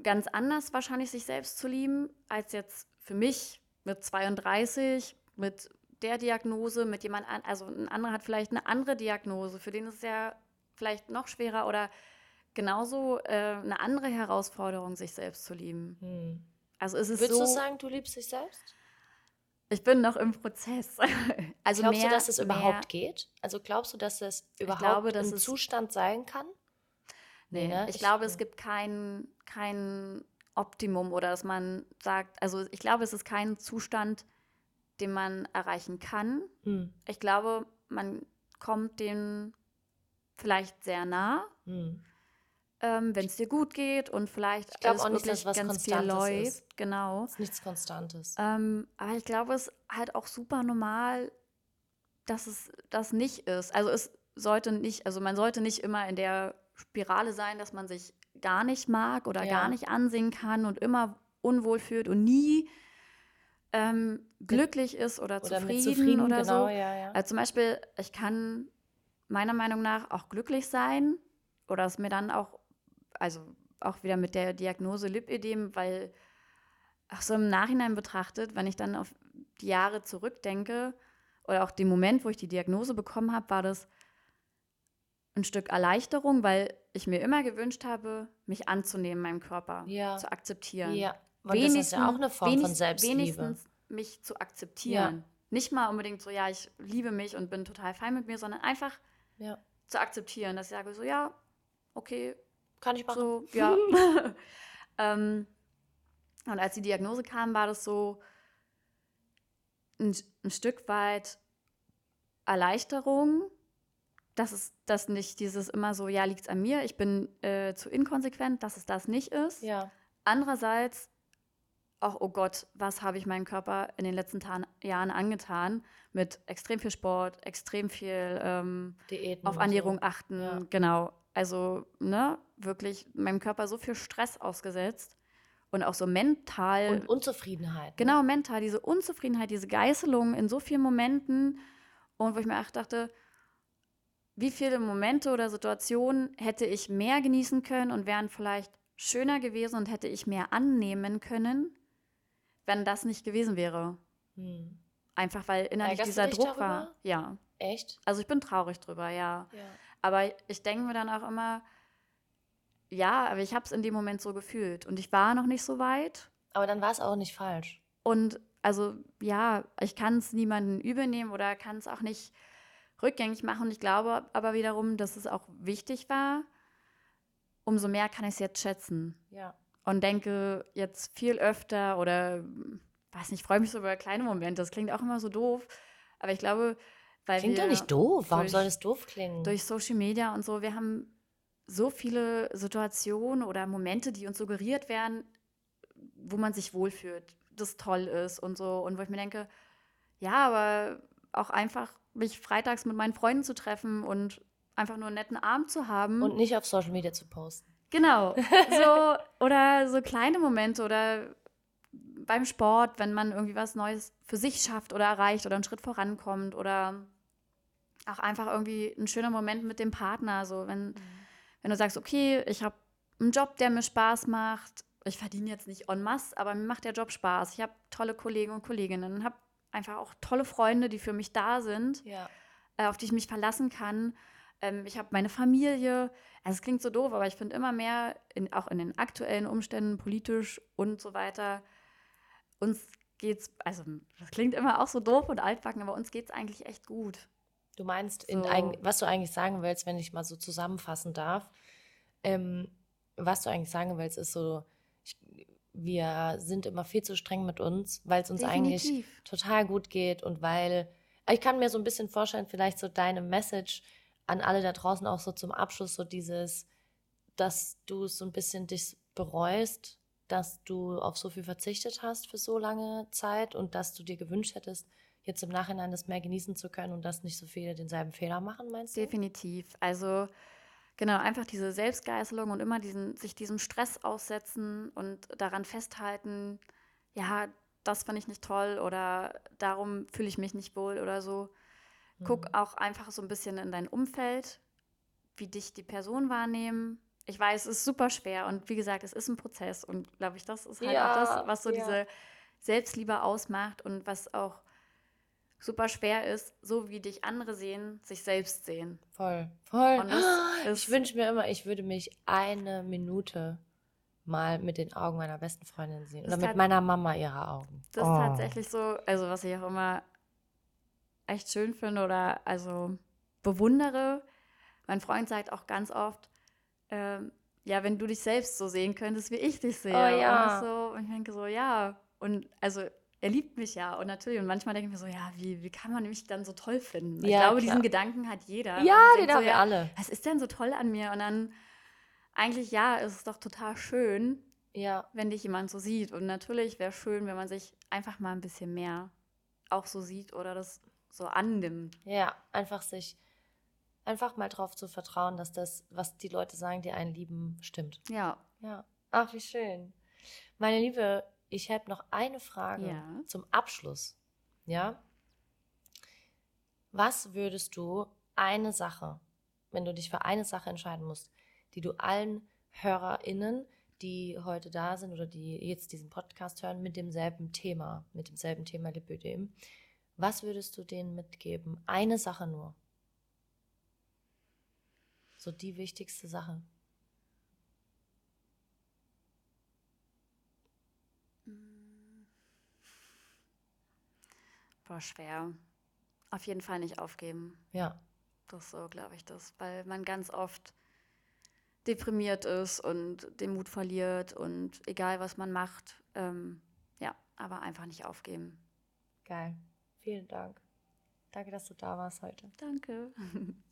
ganz anders wahrscheinlich, sich selbst zu lieben, als jetzt für mich mit 32, mit der Diagnose, mit jemand an, also ein anderer hat vielleicht eine andere Diagnose, für den ist es ja vielleicht noch schwerer oder genauso äh, eine andere Herausforderung, sich selbst zu lieben. Hm. Also ist es Würdest so, du sagen, du liebst dich selbst? Ich bin noch im Prozess. also glaubst mehr, du, dass es überhaupt geht? Also glaubst du, dass es überhaupt glaube, dass ein es- Zustand sein kann? Nee, ne? ich, glaube, es gibt kein, kein Optimum oder dass man sagt, also ich glaube, es ist kein Zustand, den man erreichen kann. Hm. Ich glaube, man kommt dem vielleicht sehr nah, Hm. Ähm, wenn es dir gut geht und vielleicht Ich alles auch nicht, wirklich dass was ganz viel läuft. ist. Genau. Ist nichts Konstantes. Ähm, aber ich glaube, es ist halt auch super normal, dass es das nicht ist. Also es sollte nicht, also man sollte nicht immer in der Spirale sein, dass man sich gar nicht mag oder Ja. gar nicht ansehen kann und immer unwohl fühlt und nie ähm, glücklich ist oder, Oder zufrieden, zufrieden, oder genau, so. ja, ja. Also zum Beispiel, ich kann meiner Meinung nach auch glücklich sein oder es mir dann auch, also auch wieder mit der Diagnose Lipödem, weil auch so im Nachhinein betrachtet, wenn ich dann auf die Jahre zurückdenke oder auch den Moment, wo ich die Diagnose bekommen habe, war das ein Stück Erleichterung, weil ich mir immer gewünscht habe, mich anzunehmen, meinem Körper Ja. zu akzeptieren. Ja, und das ist ja auch eine Form von Selbstliebe. Wenigstens mich zu akzeptieren. Nicht mal unbedingt so, ja, ich liebe mich und bin total fein mit mir, sondern einfach Ja, zu akzeptieren, dass ich sage so, ja, okay, kann ich machen. so, ja. ähm, und als die Diagnose kam, war das so ein, ein Stück weit Erleichterung, dass es dass nicht dieses immer so, ja, liegt es an mir, ich bin äh, zu inkonsequent, dass es das nicht ist. Ja, Andererseits auch, oh Gott, was habe ich meinem Körper in den letzten Ta Jahren angetan mit extrem viel Sport, extrem viel ähm, auf Ernährung So. achten, Ja. genau. Also, ne, wirklich meinem Körper so viel Stress ausgesetzt und auch so mental, Und Unzufriedenheit. ne? genau mental, diese Unzufriedenheit, diese Geißelung in so vielen Momenten und wo ich mir echt dachte, wie viele Momente oder Situationen hätte ich mehr genießen können und wären vielleicht schöner gewesen und hätte ich mehr annehmen können, wenn das nicht gewesen wäre. Hm. Einfach weil innerlich Ärgerst dieser Druck war. darüber? Ja. Echt? Also ich bin traurig drüber, ja. Ja. Aber ich denke mir dann auch immer, ja, aber ich habe es in dem Moment so gefühlt und ich war noch nicht so weit. Aber dann war es auch nicht falsch. Und also ja, ich kann es niemandem übel nehmen oder kann es auch nicht rückgängig machen. Und ich glaube aber wiederum, dass es auch wichtig war. Umso mehr kann ich es jetzt schätzen Ja. und denke jetzt viel öfter oder weiß nicht, freue mich so über kleine Momente. Das klingt auch immer so doof, aber ich glaube, weil Klingt doch nicht doof. Warum durch- soll es doof klingen? durch Social Media und so, wir haben so viele Situationen oder Momente, die uns suggeriert werden, wo man sich wohlfühlt, das toll ist und so. Und wo ich mir denke, ja, aber auch einfach mich freitags mit meinen Freunden zu treffen und einfach nur einen netten Abend zu haben. Und nicht auf Social Media zu posten. Genau. So, oder so kleine Momente oder beim Sport, wenn man irgendwie was Neues für sich schafft oder erreicht oder einen Schritt vorankommt oder auch einfach irgendwie ein schöner Moment mit dem Partner. So, wenn, wenn du sagst, okay, ich habe einen Job, der mir Spaß macht. Ich verdiene jetzt nicht en masse, aber mir macht der Job Spaß. Ich habe tolle Kollegen und Kolleginnen, habe einfach auch tolle Freunde, die für mich da sind, Ja. äh, auf die ich mich verlassen kann. Ähm, ich habe meine Familie. Also es klingt so doof, aber ich finde immer mehr, in, auch in den aktuellen Umständen, politisch und so weiter, uns geht's, also das klingt immer auch so doof und altbacken, aber uns geht's eigentlich echt gut. Du meinst, in So. eig- was du eigentlich sagen willst, wenn ich mal so zusammenfassen darf, ähm, was du eigentlich sagen willst, ist so, ich, wir sind immer viel zu streng mit uns, weil es uns eigentlich Definitiv. total gut geht und weil ich kann mir so ein bisschen vorstellen, vielleicht so deine Message an alle da draußen auch so zum Abschluss, so dieses, dass du so ein bisschen dich bereust, dass du auf so viel verzichtet hast für so lange Zeit und dass du dir gewünscht hättest, jetzt im Nachhinein das mehr genießen zu können und dass nicht so viele denselben Fehler machen, meinst du? Definitiv. Also genau, einfach diese Selbstgeißelung und immer diesen, sich diesem Stress aussetzen und daran festhalten, ja, das fand ich nicht toll oder darum fühle ich mich nicht wohl oder so. Guck auch einfach so ein bisschen in dein Umfeld, wie dich die Person wahrnehmen. Ich weiß, es ist super schwer und wie gesagt, es ist ein Prozess und glaube ich, das ist halt Ja, auch das, was so ja. diese Selbstliebe ausmacht und was auch super schwer ist, so wie dich andere sehen, sich selbst sehen. Voll, voll. Das ich ist- wünsche mir immer, ich würde mich eine Minute mal mit den Augen meiner besten Freundin sehen. Oder mit meiner Mama ihre Augen. Das ist Oh. tatsächlich so, also was ich auch immer echt schön finde oder also bewundere. Mein Freund sagt auch ganz oft, ähm, ja, wenn du dich selbst so sehen könntest, wie ich dich sehe. Oh, ja. Und, ich so, und ich denke so, ja. Und also er liebt mich ja. Und natürlich, und manchmal denke ich mir so, ja, wie, wie kann man mich dann so toll finden? ich Ja, glaube, klar. diesen Gedanken hat jeder. Ja, den denkt so, haben wir ja, alle. Was ist denn so toll an mir? Und dann eigentlich, ja, ist es doch total schön, Ja, wenn dich jemand so sieht. Und natürlich wäre schön, wenn man sich einfach mal ein bisschen mehr auch so sieht oder das so annimmt. ja, einfach sich, einfach mal drauf zu vertrauen, dass das, was die Leute sagen, die einen lieben, stimmt. Ja, Ja. Ach, wie schön. Meine Liebe, ich hätte noch eine Frage Ja. zum Abschluss. Ja? Was würdest du eine Sache, wenn du dich für eine Sache entscheiden musst, die du allen HörerInnen, die heute da sind oder die jetzt diesen Podcast hören, mit demselben Thema, mit demselben Thema Lipödem, was würdest du denen mitgeben? Eine Sache nur. So die wichtigste Sache. war schwer. Auf jeden Fall nicht aufgeben. Ja. Das so, glaube ich, das. Weil man ganz oft deprimiert ist und den Mut verliert und egal was man macht, ähm, ja, aber einfach nicht aufgeben. Geil. Vielen Dank. Danke, dass du da warst heute. Danke.